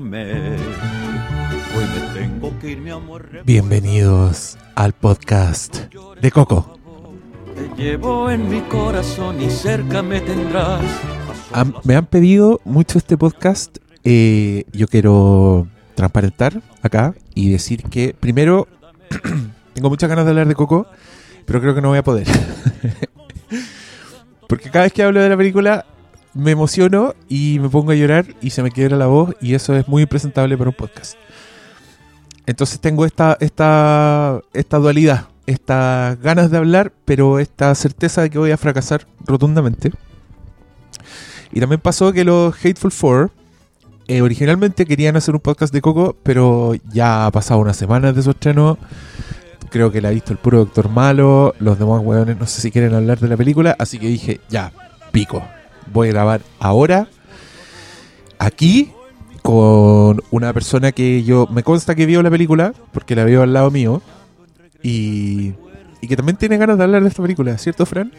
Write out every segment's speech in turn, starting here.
bésame. Hoy me tengo que ir, mi amor. Bienvenidos al podcast de Coco. Te llevo en mi corazón y cerca me tendrás. Am- me han pedido mucho este podcast. eh, yo quiero transparentar acá y decir que primero tengo muchas ganas de hablar de Coco, pero creo que no voy a poder. Porque cada vez que hablo de la película me emociono y me pongo a llorar y se me quiebra la voz y eso es muy impresentable para un podcast. Entonces tengo esta, esta, esta dualidad, estas ganas de hablar, pero esta certeza de que voy a fracasar rotundamente. Y también pasó que los Hateful Four eh, originalmente querían hacer un podcast de Coco, pero ya ha pasado unas semanas de su estreno. Creo que la ha visto el puro Doctor Malo. Los demás hueones no sé si quieren hablar de la película. Así que dije, ya, pico. Voy a grabar ahora, aquí, con una persona que yo me consta que vio la película, porque la veo al lado mío. Y, y que también tiene ganas de hablar de esta película, ¿cierto, Fran?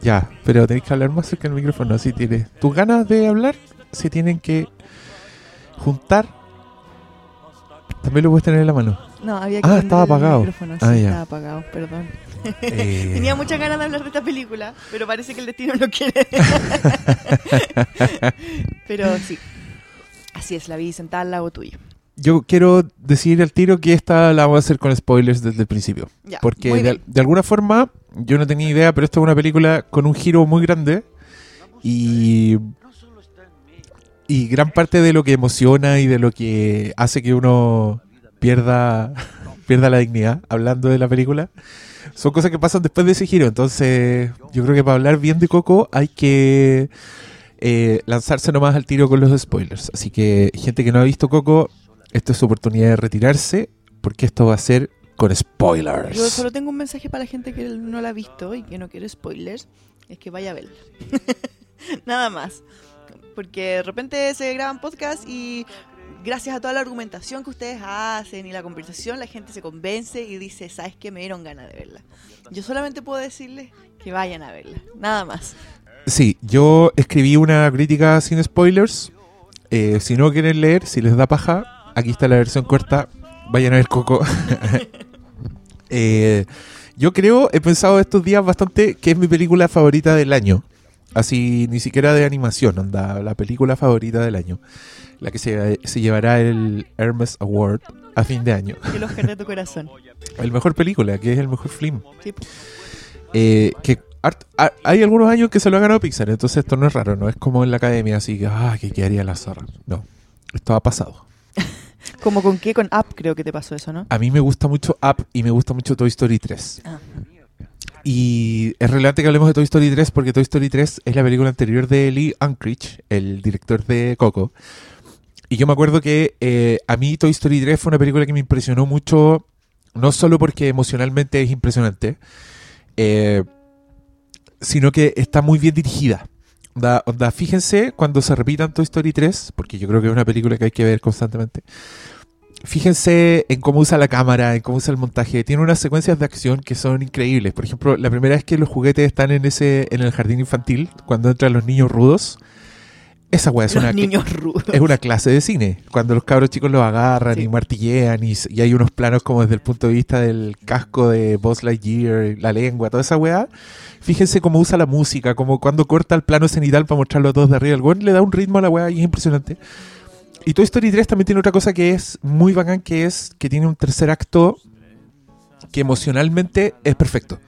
Ya, pero tenéis que hablar más cerca del micrófono. Así tienes. Tus ganas de hablar se tienen que juntar. También lo puedes tener en la mano. No, había Ah, prender estaba el apagado. micrófono, Ah, sí, ya. estaba apagado, perdón. Eh, Tenía muchas ganas de hablar de esta película, pero parece que el destino no quiere. pero sí. Así es, la vi sentada al lado tuyo. Yo quiero decir al tiro que esta la vamos a hacer con spoilers desde el principio. Ya, Porque de, de alguna forma, yo no tenía idea, pero esto es una película con un giro muy grande. Y, y gran parte de lo que emociona y de lo que hace que uno pierda, pierda la dignidad hablando de la película son cosas que pasan después de ese giro. Entonces, yo creo que para hablar bien de Coco hay que eh, lanzarse nomás al tiro con los spoilers. Así que, gente que no ha visto Coco, esta es su oportunidad de retirarse, porque esto va a ser con spoilers. Yo solo tengo un mensaje para la gente que no la ha visto y que no quiere spoilers. Es que vaya a verla. Nada más. Porque de repente se graban podcasts y gracias a toda la argumentación que ustedes hacen y la conversación, la gente se convence y dice, ¿sabes qué? Me dieron ganas de verla. Yo solamente puedo decirles que vayan a verla. Nada más. Sí, yo escribí una crítica sin spoilers. Eh, si no quieren leer, si les da paja, aquí está la versión corta. Vayan a ver Coco. Eh, yo creo, he pensado estos días bastante que es mi película favorita del año. Así, ni siquiera de animación, anda, la película favorita del año. La que se, se llevará el Hermes Award a fin de año. El Oscar de tu corazón. El mejor película, que es el mejor film. Sí. Eh, que hay algunos años que se lo ha ganado Pixar, entonces esto no es raro, no es como en la academia, así que, ah, que quedaría la zorra. No, esto ha pasado. Como con qué, con Up creo que te pasó eso, ¿no? A mí me gusta mucho Up y me gusta mucho Toy Story 3. Ah. Y es relevante que hablemos de Toy Story 3 porque Toy Story 3 es la película anterior de Lee Unkrich, el director de Coco. Y yo me acuerdo que eh, a mí Toy Story 3 fue una película que me impresionó mucho, no solo porque emocionalmente es impresionante, eh, sino que está muy bien dirigida. Onda, onda, fíjense cuando se repitan Toy Story 3, porque yo creo que es una película que hay que ver constantemente. Fíjense en cómo usa la cámara, en cómo usa el montaje. Tiene unas secuencias de acción que son increíbles. Por ejemplo, la primera vez que los juguetes están en ese en el jardín infantil, cuando entran los niños rudos, esa weá es Los una, niños rudos. es una clase de cine. Cuando los cabros chicos los agarran Sí. y martillean y, hay unos planos como desde el punto de vista del casco de Buzz Lightyear, la lengua, toda esa weá. Fíjense cómo usa la música, como cuando corta el plano cenital para mostrarlo a todos de arriba. El weón le da un ritmo a la weá y es impresionante. Y Toy Story 3 también tiene otra cosa que es muy bacán, que es que tiene un tercer acto que emocionalmente es perfecto.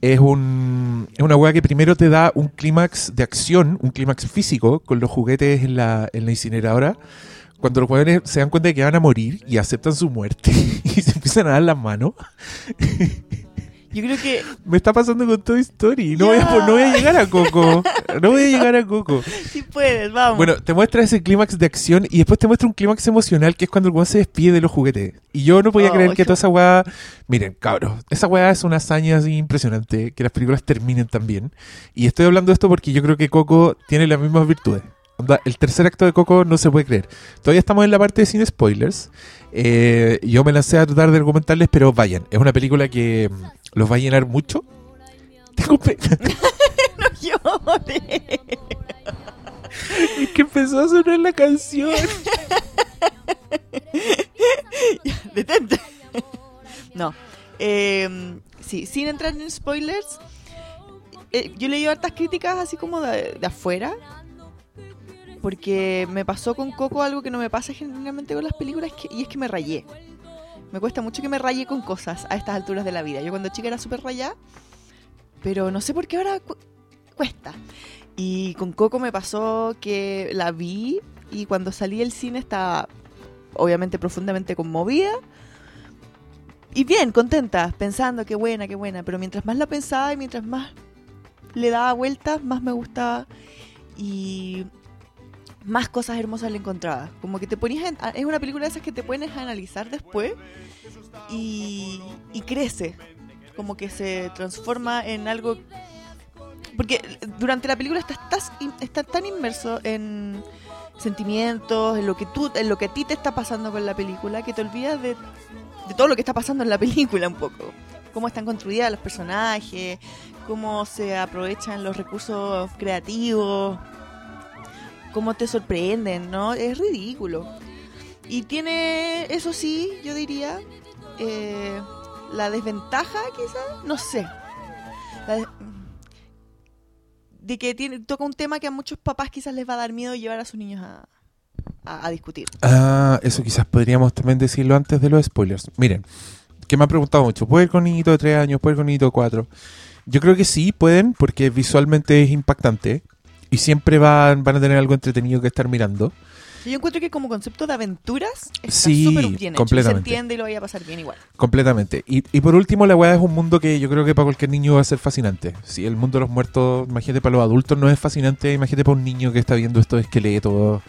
Es, un, es una weá que primero te da un clímax de acción, un clímax físico con los juguetes en la, en la incineradora. Cuando los weones se dan cuenta de que van a morir y aceptan su muerte y se empiezan a dar las manos. Yo creo que Me está pasando con Toy Story. No, voy, a, Ya. no voy a llegar a Coco. No voy a llegar a Coco. sí puedes, vamos. Bueno, te muestra ese clímax de acción y después te muestra un clímax emocional que es cuando el weón se despide de los juguetes. Y yo no podía Oh, creer que toda esa weá. Miren, cabros, esa weá es una hazaña así impresionante que las películas terminen tan bien. Y estoy hablando de esto porque yo creo que Coco tiene las mismas virtudes. Onda, el tercer acto de Coco no se puede creer. Todavía estamos en la parte de sin spoilers. Eh, yo me lancé a tratar de argumentarles, pero vayan. Es una película que los va a llenar mucho. Tengo no llores. es que empezó a sonar la canción. Detente. no. Eh, sí, sin entrar en spoilers, eh, yo leí hartas críticas así como de, de afuera. Porque me pasó con Coco algo que no me pasa generalmente con las películas que- y es que me rayé. Me cuesta mucho que me raye con cosas a estas alturas de la vida. Yo cuando chica era súper rayada, pero no sé por qué ahora cu- cuesta. Y con Coco me pasó que la vi y cuando salí del cine estaba obviamente profundamente conmovida. Y bien, contenta, pensando qué buena, qué buena. Pero mientras más la pensaba y mientras más le daba vueltas, más me gustaba. Y más cosas hermosas le encontraba. Como que te ponías en- es una película de esas que te pones a analizar después y, crece. Como que se transforma en algo... Porque durante la película estás tan inmerso en sentimientos, en lo que tú, en lo que a ti te está pasando con la película, que te olvidas de, de todo lo que está pasando en la película un poco. Cómo están construidas los personajes, cómo se aprovechan los recursos creativos, cómo te sorprenden, ¿no? Es ridículo. Y tiene, eso sí, yo diría, eh, la desventaja quizás, no sé. La de, que tiene, toca un tema que a muchos papás quizás les va a dar miedo llevar a sus niños a, a- discutir. Ah, eso quizás podríamos también decirlo antes de los spoilers. Miren, que me han preguntado mucho, ¿puede ir con niñito de 3 años? ¿Puede ir con niñito de 4? Yo creo que sí, pueden, porque visualmente es impactante y siempre van, van a tener algo entretenido que estar mirando. Yo encuentro que como concepto de aventuras está Sí, bien hecho. y Se completamente. entiende y lo vaya a pasar bien igual. Completamente. Y, y por último, la weá es un mundo que yo creo que para cualquier niño va a ser fascinante. Si el mundo de los muertos, imagínate para los adultos no es fascinante, imagínate para un niño que está viendo estos esqueletos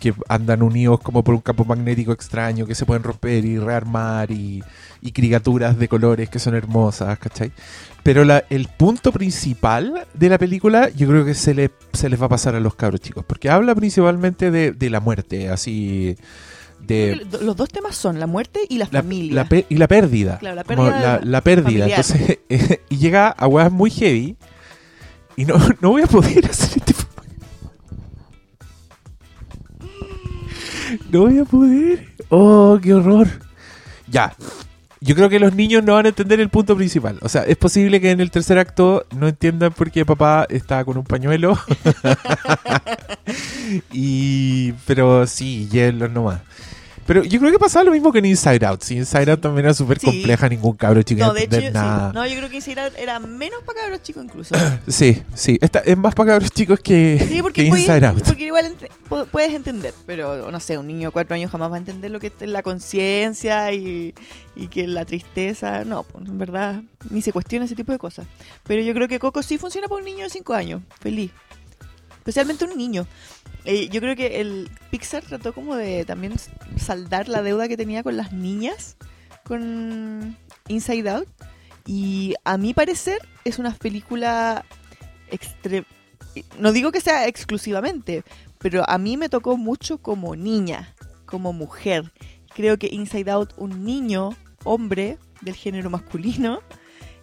que andan unidos como por un campo magnético extraño, que se pueden romper y rearmar y, y criaturas de colores que son hermosas, ¿cachai? Pero la, el punto principal de la película yo creo que se, le, se les va a pasar a los cabros chicos, porque habla principalmente de, de la muerte, así... De, Los dos temas son la muerte y la, la- familia. la pe- y la pérdida. Claro, la pérdida la, pérdida. Entonces, eh, y llega a weas muy heavy. Y no, no voy a poder hacer este. No voy a poder. Oh, qué horror. Ya. Yo creo que los niños no van a entender el punto principal. O sea, es posible que en el tercer acto no entiendan por qué papá está con un pañuelo. y pero sí, hielo nomás. Pero yo creo que pasaba lo mismo que en Inside Out. Sí, Inside Out también era súper Sí. compleja, ningún cabro chico No, de hecho, nada. sí. no, yo creo que Inside Out era menos para cabros chicos incluso. Sí, sí. Esta, es más para cabros chicos que, Sí, que porque, Inside puedes- Out. porque igual ent- puedes entender, pero no sé, un niño de cuatro años jamás va a entender lo que es la conciencia y, y que la tristeza, no, pues, en verdad, ni se cuestiona ese tipo de cosas. Pero yo creo que Coco sí funciona para un niño de cinco años, feliz. Especialmente un niño. Eh, yo creo que el Pixar trató como de también saldar la deuda que tenía con las niñas con Inside Out. Y a mi parecer es una película extre- no digo que sea exclusivamente, pero a mí me tocó mucho como niña, como mujer. Creo que Inside Out, un niño, hombre del género masculino,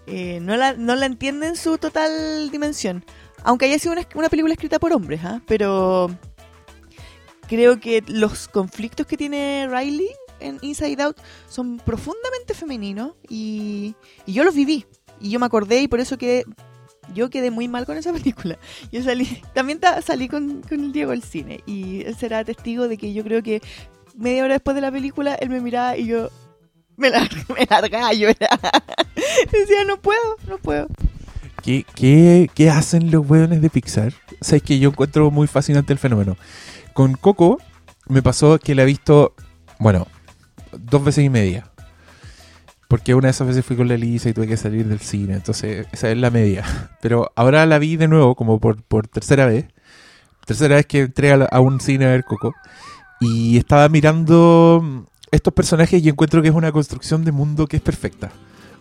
eh, no, la, no la entiende en su total dimensión. Aunque haya sido una, película escrita por hombres, ¿ah? pero creo que los conflictos que tiene Riley en Inside Out son profundamente femeninos y, yo los viví. Y yo me acordé y por eso quedé yo quedé muy mal con esa película. Yo salí, también ta- salí con, el Diego al cine y él será testigo de que yo creo que media hora después de la película él me miraba y yo me, lar- me largaba. Decía, no puedo, no puedo. ¿Qué, hacen los hueones de Pixar? O sea, es que yo encuentro muy fascinante el fenómeno. Con Coco me pasó que la he visto, bueno, dos veces y media. Porque una de esas veces fui con la Elisa y tuve que salir del cine. Entonces, esa es la media. Pero ahora la vi de nuevo, como por, tercera vez. Tercera vez que entré a, a un cine a ver Coco. Y estaba mirando estos personajes y encuentro que es una construcción de mundo que es perfecta.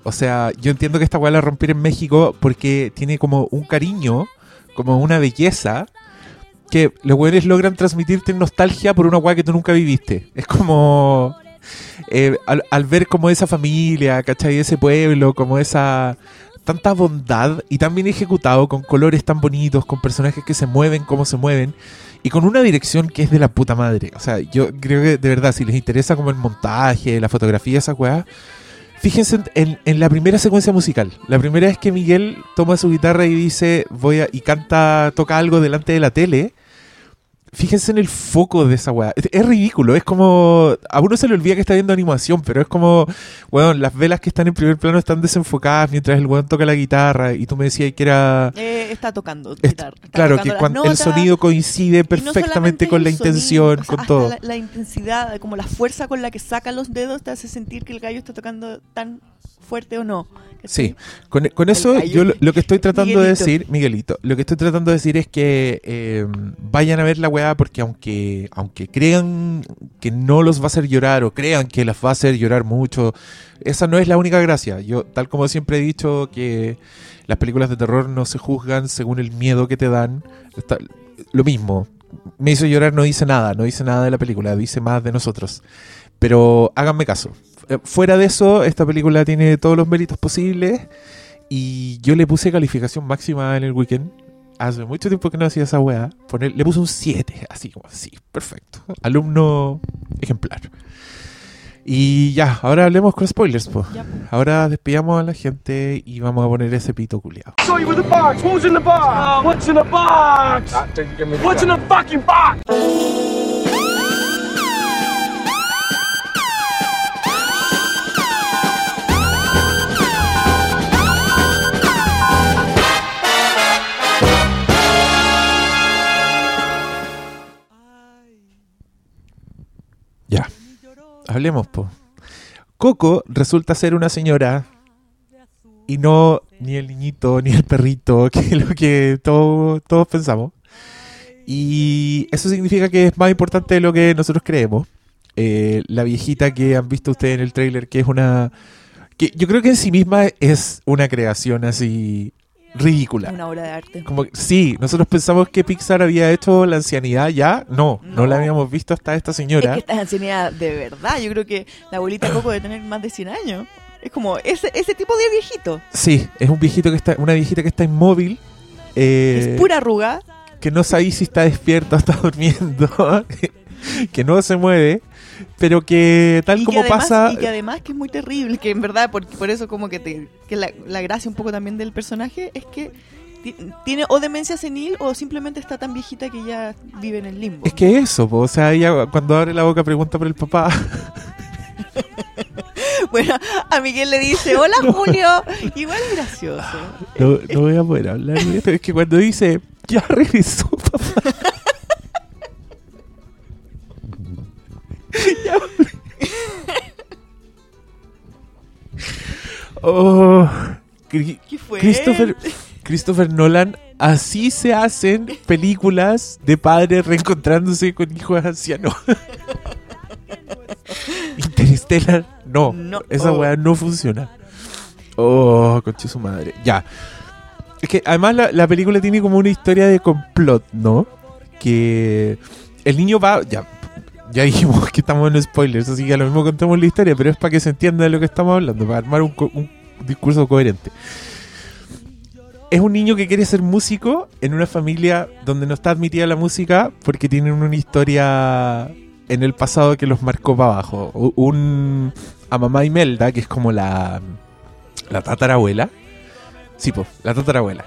O sea, yo entiendo que esta weá la romper en México porque tiene como un cariño, como una belleza, que los weones logran transmitirte nostalgia por una weá que tú nunca viviste. Es como. eh, al, ver como esa familia, ¿cachai? Ese pueblo, como esa. Tanta bondad y tan bien ejecutado, con colores tan bonitos, con personajes que se mueven como se mueven. y con una dirección que es de la puta madre. O sea, yo creo que de verdad, si les interesa como el montaje, la fotografía, esa weá, fíjense en, en la primera secuencia musical. La primera es que Miguel toma su guitarra y dice, voy a, y canta, toca algo delante de la tele. Fíjense en el foco de esa weá. Es, ridículo, es como. A uno se le olvida que está viendo animación, pero es como. Weón, las velas que están en primer plano están desenfocadas mientras el weón toca la guitarra. Y tú me decías que era. Eh, está tocando guitarra, está claro, tocando que cuando el notas, sonido coincide no perfectamente solamente con la el sonido, intención, o sea, con todo. La, la intensidad, como la fuerza con la que saca los dedos te hace sentir que el gallo está tocando tan fuerte o no. Sí, con, con eso gallo. yo lo, lo que estoy tratando de Miguelito. decir, Miguelito, lo que estoy tratando de decir es que eh, vayan a ver la weá porque aunque, aunque crean que no los va a hacer llorar o crean que las va a hacer llorar mucho, esa no es la única gracia. Yo, tal como siempre he dicho, que las películas de terror no se juzgan según el miedo que te dan. Lo mismo, me hizo llorar no dice nada, no dice nada de la película, dice más de nosotros. Pero háganme caso. Eh, Fuera de eso, esta película tiene todos los méritos posibles y yo le puse calificación máxima en el weekend. Hace mucho tiempo que no hacía esa weá. Poner, le puse un 7, así como así, perfecto. Alumno ejemplar. Y ya, ahora hablemos con spoilers, po. Ahora despidamos a la gente y vamos a poner ese pito culiado. Who's in the box? what's in the box? What's in the fucking box? Hablemos, po. Coco resulta ser una señora y no ni el niñito ni el perrito, que es lo que todo- todos pensamos. Y eso significa que es más importante de lo que nosotros creemos. Eh, la viejita que han visto ustedes en el tráiler, que es una... que yo creo que en sí misma es una creación así ridícula. Una obra de arte. Como que- sí, nosotros pensamos que Pixar había hecho la ancianidad ya. No, no, No. la habíamos visto hasta esta Es señora. que esta es ancianidad de verdad. Yo creo que la abuelita Coco debe tener más de 100 años. Es como ese, ese tipo de viejito. Sí, es un viejito que está, una viejita que está inmóvil. eh, es pura arruga. que no sabéis si está despierta o está durmiendo. que no se mueve. Pero que tal y como que además, pasa. Y que además que es muy terrible. Que en verdad, por, por eso como que, te, que la, la gracia un poco también del personaje es que ti- tiene o demencia senil o simplemente está tan viejita que ya vive en el limbo. Es que eso, po, o sea, ella cuando abre la boca pregunta por el papá. Bueno, a Miguel le dice, hola Julio. Igual es gracioso. No, no voy a poder hablar esto. Es que cuando dice, ya regresó, papá. Ya Oh, Cri- ¿Qué fue? Christopher, Christopher Nolan, así se hacen películas de padres reencontrándose con hijos ancianos. Interstellar, no, No. esa Oh. weá no funciona. Oh, conche su madre. Ya. Es que además la, la película tiene como una historia de complot, ¿no? Que el niño va. Ya, ya dijimos que estamos en spoilers, así que a lo mismo contamos la historia, pero es para que se entienda de lo que estamos hablando, para armar un, un discurso coherente. Es un niño que quiere ser músico en una familia donde no está admitida la música porque tienen una historia en el pasado que los marcó para abajo. Un a mamá Imelda, que es como la, la tatarabuela. Sí, pues, la tatarabuela.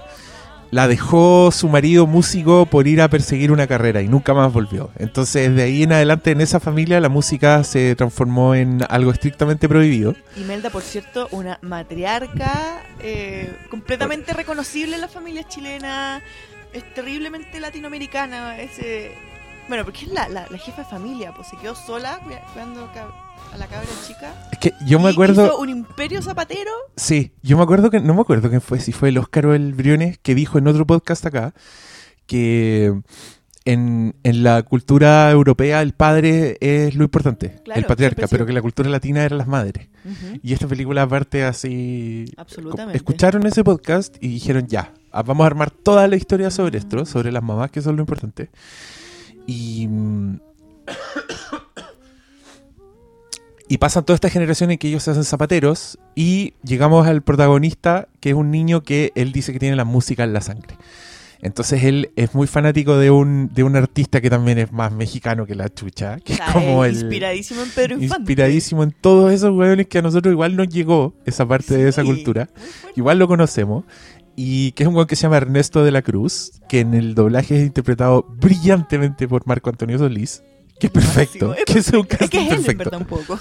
La dejó su marido músico por ir a perseguir una carrera y nunca más volvió. Entonces, de ahí en adelante, en esa familia, la música se transformó en algo estrictamente prohibido. Imelda, por cierto, una matriarca eh, completamente reconocible en las familias chilenas, es terriblemente latinoamericana, ese... Bueno, porque es la, la, la jefa de familia, pues se quedó sola cuida- cuidando a la cabra chica. Es que yo me acuerdo. Hizo un imperio zapatero. Sí, yo me acuerdo que. No me acuerdo quién fue, si fue el Óscar o el Briones, que dijo en otro podcast acá que en, en la cultura europea el padre es lo importante, Claro, el patriarca, pero que la cultura latina eran las madres. Y esta película aparte así... Absolutamente. Escucharon ese podcast y dijeron ya, ah, vamos a armar toda la historia sobre esto, sobre las mamás, que son lo importante. Y... Y pasan toda esta generación en que ellos se hacen zapateros y llegamos al protagonista, que es un niño que él dice que tiene la música en la sangre. Entonces él es muy fanático de un, de un artista que también es más mexicano que la chucha, que O sea, es como es el... Inspiradísimo en Pedro Infante. Inspiradísimo en todos esos hueones que a nosotros igual nos llegó esa parte de esa cultura. Igual lo conocemos. Y que es un hueón que se llama Ernesto de la Cruz, que en el doblaje es interpretado brillantemente por Marco Antonio Solís. Que es perfecto. es que es un Es que casting es él, en perfecto. verdad, un poco.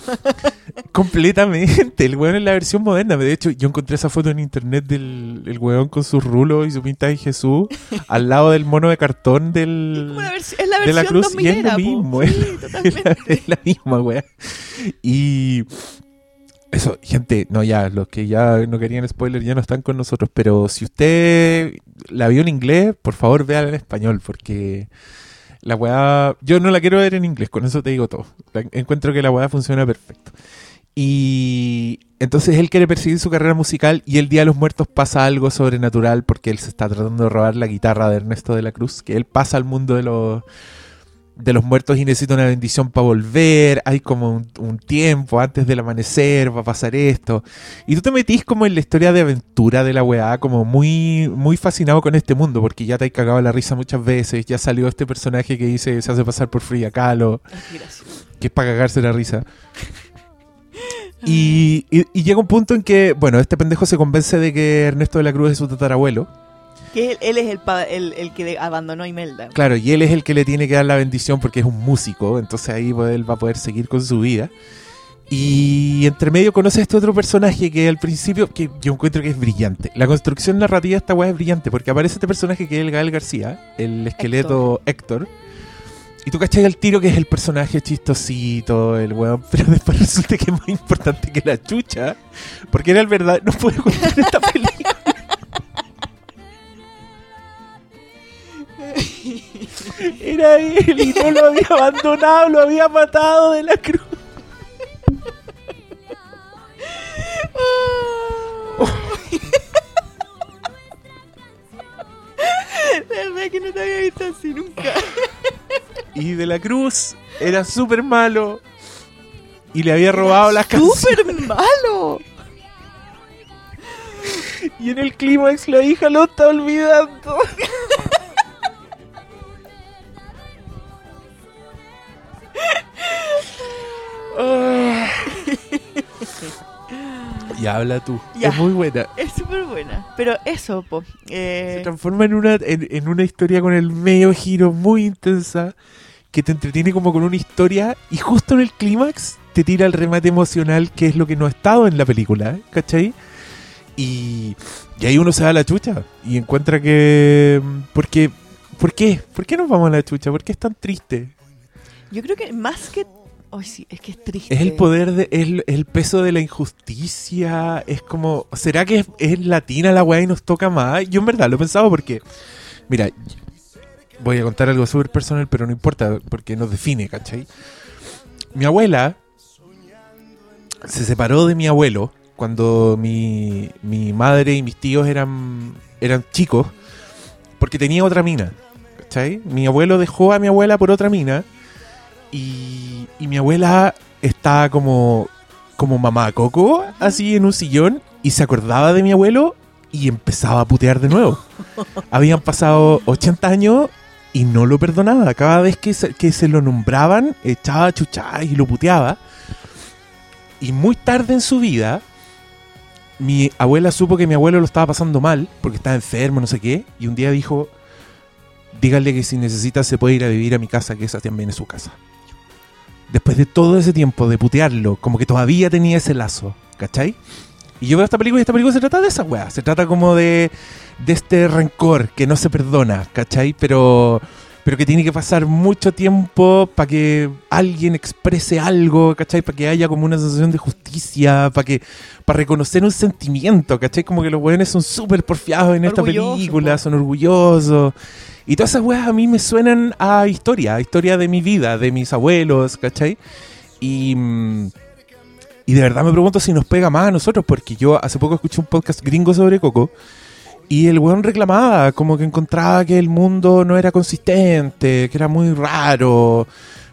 Completamente. El weón es la versión moderna. De hecho, yo encontré esa foto en internet del el weón con sus rulos y su pinta de Jesús al lado del mono de cartón del, la es la de versión la cruz y es 2000 lo mismo. Sí, es, la, es la misma, weón. Y eso, gente, no, ya, los que ya no querían spoiler ya no están con nosotros. Pero si usted la vio en inglés, por favor véala en español, porque la weá. Yo no la quiero ver en inglés, con eso te digo todo. Encuentro que la weá funciona perfecto. Y entonces él quiere perseguir su carrera musical y el Día de los Muertos pasa algo sobrenatural porque él se está tratando de robar la guitarra de Ernesto de la Cruz, que él pasa al mundo de los de los muertos y necesita una bendición para volver, hay como un, un tiempo antes del amanecer, va a pasar esto. Y tú te metís como en la historia de aventura de la weá, como muy, muy fascinado con este mundo, porque ya te has cagado la risa muchas veces, ya salió este personaje que dice, se hace pasar por Frida Kahlo, que es para cagarse la risa. Y, y- y llega un punto en que, bueno, este pendejo se convence de que Ernesto de la Cruz es su tatarabuelo. Él, es el, el, el que abandonó a Imelda. Claro, y él es el que le tiene que dar la bendición porque es un músico, entonces ahí él va a poder seguir con su vida. Y entre medio conoce a este otro personaje que al principio, que yo encuentro que es brillante. La construcción narrativa de esta weá es brillante porque aparece este personaje que es el Gael García, el esqueleto Héctor. Y tú cachai al tiro que es el personaje chistosito, el weón, pero después resulta que es más importante que la chucha, porque era el verdad, no puede contar esta película. Era él y no lo había abandonado, lo había matado de la cruz. De verdad que no te había visto así nunca. Y de la cruz era súper malo y le había robado las canciones. ¡Súper malo! Y en el clímax la hija lo está olvidando. Ya habla tú. Ya. Es muy buena. Es súper buena. Pero eso, po. Se Eh, transforma en una, en, en una historia con el medio giro muy intensa que te entretiene como con una historia y justo en el clímax te tira el remate emocional que es lo que no ha estado en la película, ¿cachai? Y, y ahí uno se da a la chucha y encuentra que... ¿Por qué? ¿Por qué? ¿Por qué nos vamos a la chucha? ¿Por qué es tan triste? Yo creo que más que. Ay, sí, es que es triste. Es el poder, de, es el, peso de la injusticia. Es como, ¿será que es, es latina la weá y nos toca más? Yo en verdad lo he pensado porque, mira, voy a contar algo súper personal, pero no importa porque nos define, ¿cachai? Mi abuela se separó de mi abuelo cuando mi, mi madre y mis tíos eran, eran chicos porque tenía otra mina, ¿cachai? Mi abuelo dejó a mi abuela por otra mina y, y mi abuela estaba como, como mamá coco, así en un sillón, y se acordaba de mi abuelo y empezaba a putear de nuevo. Habían pasado 80 años y no lo perdonaba. Cada vez que se, que se lo nombraban, echaba chuchadas y lo puteaba. Y muy tarde en su vida, mi abuela supo que mi abuelo lo estaba pasando mal, porque estaba enfermo, no sé qué, y un día dijo, dígale que si necesita se puede ir a vivir a mi casa, que esa también es su casa después de todo ese tiempo de putearlo, como que todavía tenía ese lazo, ¿cachai? Y yo veo esta película y esta película se trata de esa weá, se trata como de, de este rencor que no se perdona, ¿cachai? Pero, pero que tiene que pasar mucho tiempo para que alguien exprese algo, ¿cachai? Para que haya como una sensación de justicia, para que para reconocer un sentimiento, ¿cachai? Como que los weones son súper porfiados en esta película, po. son orgullosos. Y todas esas weas a mí me suenan a historia, a historia de mi vida, de mis abuelos, ¿cachai? Y, mm, y de verdad me pregunto si nos pega más a nosotros, porque yo hace poco escuché un podcast gringo sobre Coco y el weón reclamaba, como que encontraba que el mundo no era consistente, que era muy raro,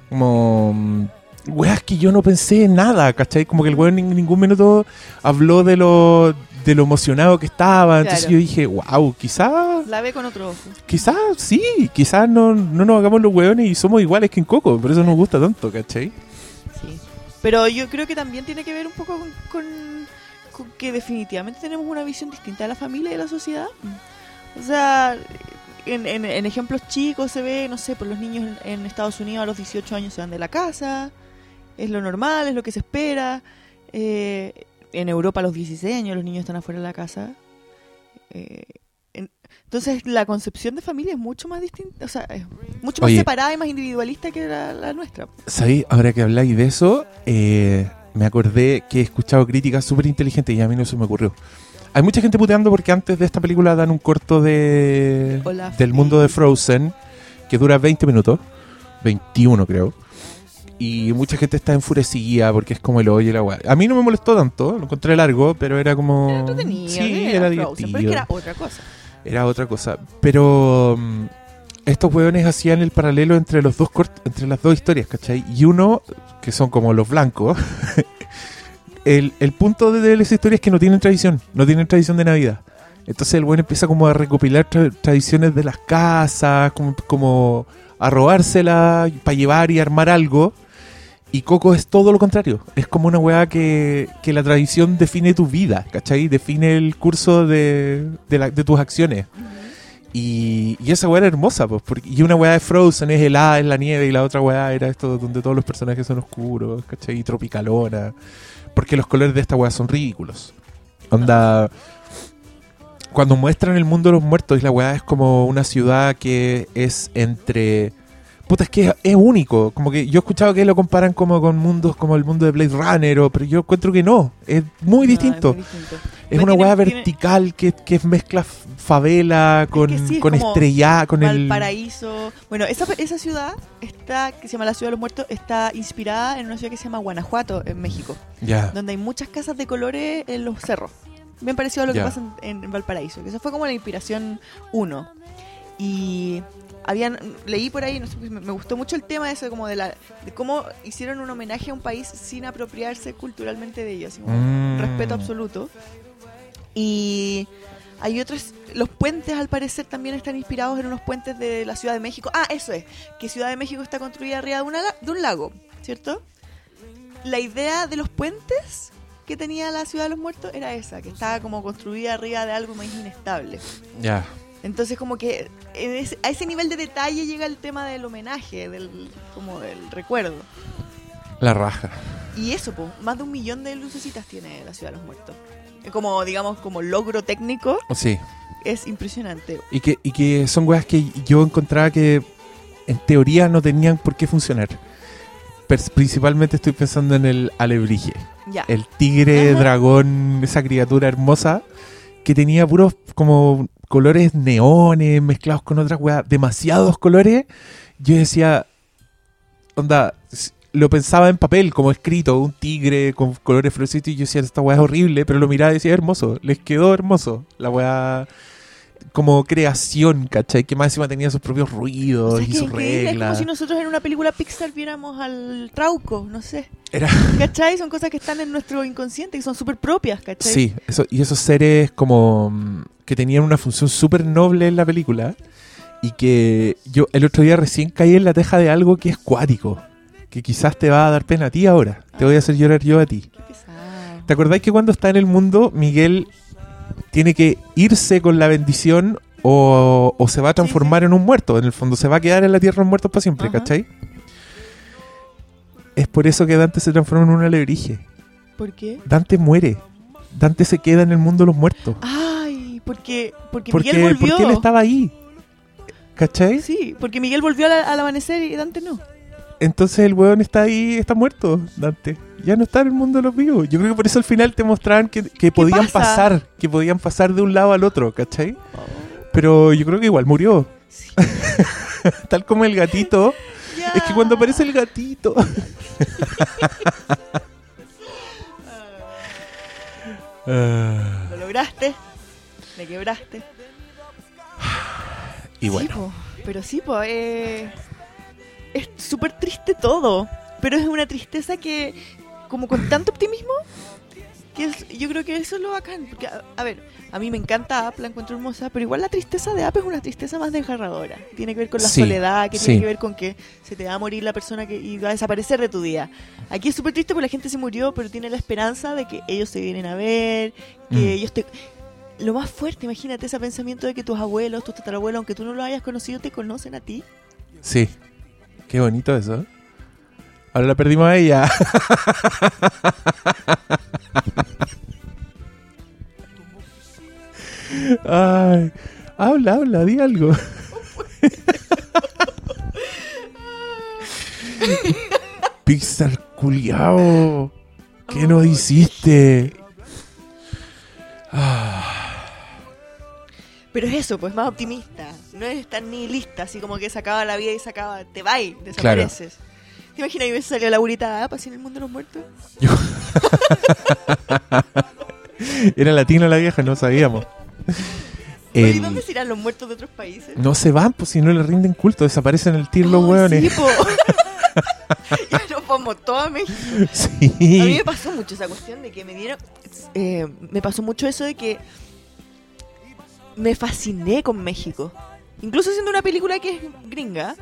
como... mm, Weas que yo no pensé en nada, ¿cachai? Como que el weón en ningún minuto habló de lo, de lo emocionado que estaba. Entonces Claro. yo dije, wow, quizás, La ve con otro ojo. quizás sí, quizás no, no nos hagamos los hueones y somos iguales que en Coco, por eso nos gusta tanto, ¿cachai? Sí. Pero yo creo que también tiene que ver un poco con, con- con que definitivamente tenemos una visión distinta de la familia y de la sociedad. O sea, en, en- en ejemplos chicos se ve, no sé, por los niños en, en Estados Unidos a los 18 años se van de la casa. Es lo normal, es lo que se espera. Eh, en Europa a los 16 años los niños están afuera de la casa. Eh, en- entonces la concepción de familia es mucho más distinta, o sea, es mucho más Oye. separada y más individualista que la, la nuestra. ¿Sabéis? Ahora que habláis de eso, eh, me acordé que he escuchado críticas súper inteligentes y a mí no se me ocurrió. Hay mucha gente puteando porque antes de esta película dan un corto de Hola, del mundo de Frozen que dura 20 minutos, 21 creo. Y mucha gente está enfurecida porque es como el hoyo y la weá. A mí no me molestó tanto, lo encontré largo, pero era como... Era entretenido, Sí, era, era Frozen, divertido. pero es que era otra cosa. Era otra cosa. Pero mm, estos hueones hacían el paralelo entre los dos cort- entre las dos historias, ¿cachai? Y uno, que son como los blancos, el, el punto de, las historias es que no tienen tradición, no tienen tradición de Navidad. Entonces el buen empieza como a recopilar tra- tradiciones de las casas, como, como a robárselas para llevar y armar algo. Y Coco es todo lo contrario. Es como una weá que, que la tradición define tu vida, ¿cachai? Define el curso de, de, la- de tus acciones. Y, y esa weá era hermosa, pues. Porque, y una weá de Frozen es helada, es la nieve, y la otra weá era esto donde todos los personajes son oscuros, ¿cachai? Y tropicalona. Porque los colores de esta weá son ridículos. Onda. Cuando muestran el mundo de los muertos, y la weá es como una ciudad que es entre. Puta, es que es, es único. Como que yo he escuchado que lo comparan como con mundos como el mundo de Blade Runner, o- pero yo encuentro que no. Es muy No, distinto. muy distinto. Es Pues una tiene- tiene- vertical que, que es mezcla favela con, que sí, es con como estrella, con el... Valparaíso. Bueno, esa, esa ciudad está, que se llama la Ciudad de los Muertos, está inspirada en una ciudad que se llama Guanajuato, en México, Ya. donde hay muchas casas de colores en los cerros. Bien parecido a lo Ya. que pasa en, en Valparaíso. Que esa fue como la inspiración uno. Y habían leí por ahí, no sé, me, me gustó mucho el tema ese como de la de cómo hicieron un homenaje a un país sin apropiarse culturalmente de ello, así como Mm. respeto absoluto. Y hay otros, los puentes al parecer también están inspirados en unos puentes de la Ciudad de México. Ah, eso es, que Ciudad de México está construida arriba de, una de un lago, ¿cierto? La idea de los puentes que tenía la Ciudad de los Muertos era esa, que estaba como construida arriba de algo más inestable. Ya. Entonces como que en ese- a ese nivel de detalle llega el tema del homenaje, del como del recuerdo. La raja. Y eso, po, más de un millón de lucecitas tiene la Ciudad de los Muertos. Como, digamos, como logro técnico, Sí. es impresionante. Y que, y que son weas que yo encontraba que en teoría no tenían por qué funcionar. Principalmente estoy pensando en el alebrije. Ya. El tigre, Ajá. dragón, esa criatura hermosa que tenía puros como colores neones mezclados con otras weas, demasiados colores. Yo decía, onda, lo pensaba en papel, como escrito, un tigre con colores fluorescentes y yo decía, esta weá es horrible, pero lo miraba y decía, hermoso, les quedó hermoso. La weá como creación, ¿cachai? Que más encima tenía sus propios ruidos O sea, y sus increíble, es como reglas. si nosotros en una película Pixar viéramos al Trauco, no sé. Era, ¿Cachai? Son cosas que están en nuestro inconsciente, que son súper propias, ¿cachai? sí, eso, y esos seres como mm, que tenían una función súper noble en la película y que yo el otro día recién caí en la teja de algo que es cuático, que quizás te va a dar pena a ti ahora, te voy a hacer llorar yo a ti. ¿Te acordáis que cuando está en el mundo, Miguel tiene que irse con la bendición o, o se va a transformar en un muerto? En el fondo, se va a quedar en la tierra de los muertos para siempre, Ajá. ¿cachai? Es por eso que Dante se transforma en un alebrije. ¿Por qué? Dante muere. Dante se queda en el mundo de los muertos. Ay, porque, porque, Porque, Miguel volvió. porque él estaba ahí. ¿Cachai? Sí, porque Miguel volvió al, al amanecer y Dante no. Entonces el weón está ahí, está muerto, Dante. Ya no está en el mundo de los vivos. Yo creo que por eso al final te mostraban que, que podían pasa? pasar, que podían pasar de un lado al otro, ¿cachai? Pero yo creo que igual murió. Sí. Tal como el gatito. Es que cuando aparece el gatito. Ah, Lo lograste, me quebraste. y bueno, Sí, po, pero sí, po, eh, es súper triste todo. Pero es una tristeza que, como con tanto optimismo, Que es- yo creo que eso es lo bacán. Porque, a, a ver, a mí me encanta App, la encuentro hermosa, pero igual la tristeza de App es una tristeza más desgarradora. Tiene que ver con la Sí, soledad, que sí. tiene que ver con que se te va a morir la persona que y va a desaparecer de tu día. Aquí es súper triste porque la gente se murió, pero tiene la esperanza de que ellos se vienen a ver, que Mm. ellos te... Lo más fuerte, imagínate ese pensamiento de que tus abuelos, tus tatarabuelos, aunque tú no los hayas conocido, te conocen a ti. Sí. Qué bonito eso. Ahora la perdimos a ella. Ay, habla, habla, di algo. Pixar culiao. ¿Qué nos hiciste? Pero es eso, pues más optimista. No es tan nihilista, así como que se acaba la vida y se acaba, te va y desapareces. ¿Te imaginas que hubiese salido la burita así en el mundo de los muertos? Era latina la vieja, no sabíamos. ¿y El- dónde se irán los muertos de otros países? No se van, pues si no le rinden culto, desaparecen el tiro los Oh, hueones. Sí, ya nos vamos todos a México. Sí. A mí me pasó mucho esa cuestión de que me dieron. eh, me pasó mucho eso de que me fasciné con México. Incluso siendo una película que es gringa,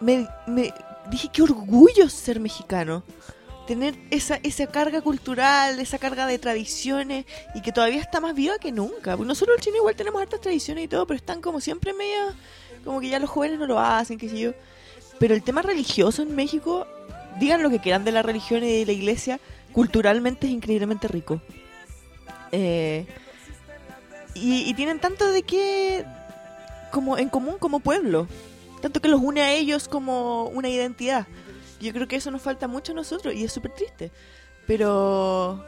me, dije qué orgullo ser mexicano. Tener esa, esa carga cultural, esa carga de tradiciones y que todavía está más viva que nunca. Porque nosotros los chinos igual tenemos hartas tradiciones y todo, pero están como siempre medio. Como que ya los jóvenes no lo hacen, qué sé yo. Pero el tema religioso en México, digan lo que quieran de la religión y de la iglesia, culturalmente es increíblemente rico. Eh, y, y tienen tanto de qué como en común como pueblo. Tanto que los une a ellos como una identidad. Yo creo que eso nos falta mucho a nosotros y es súper triste. Pero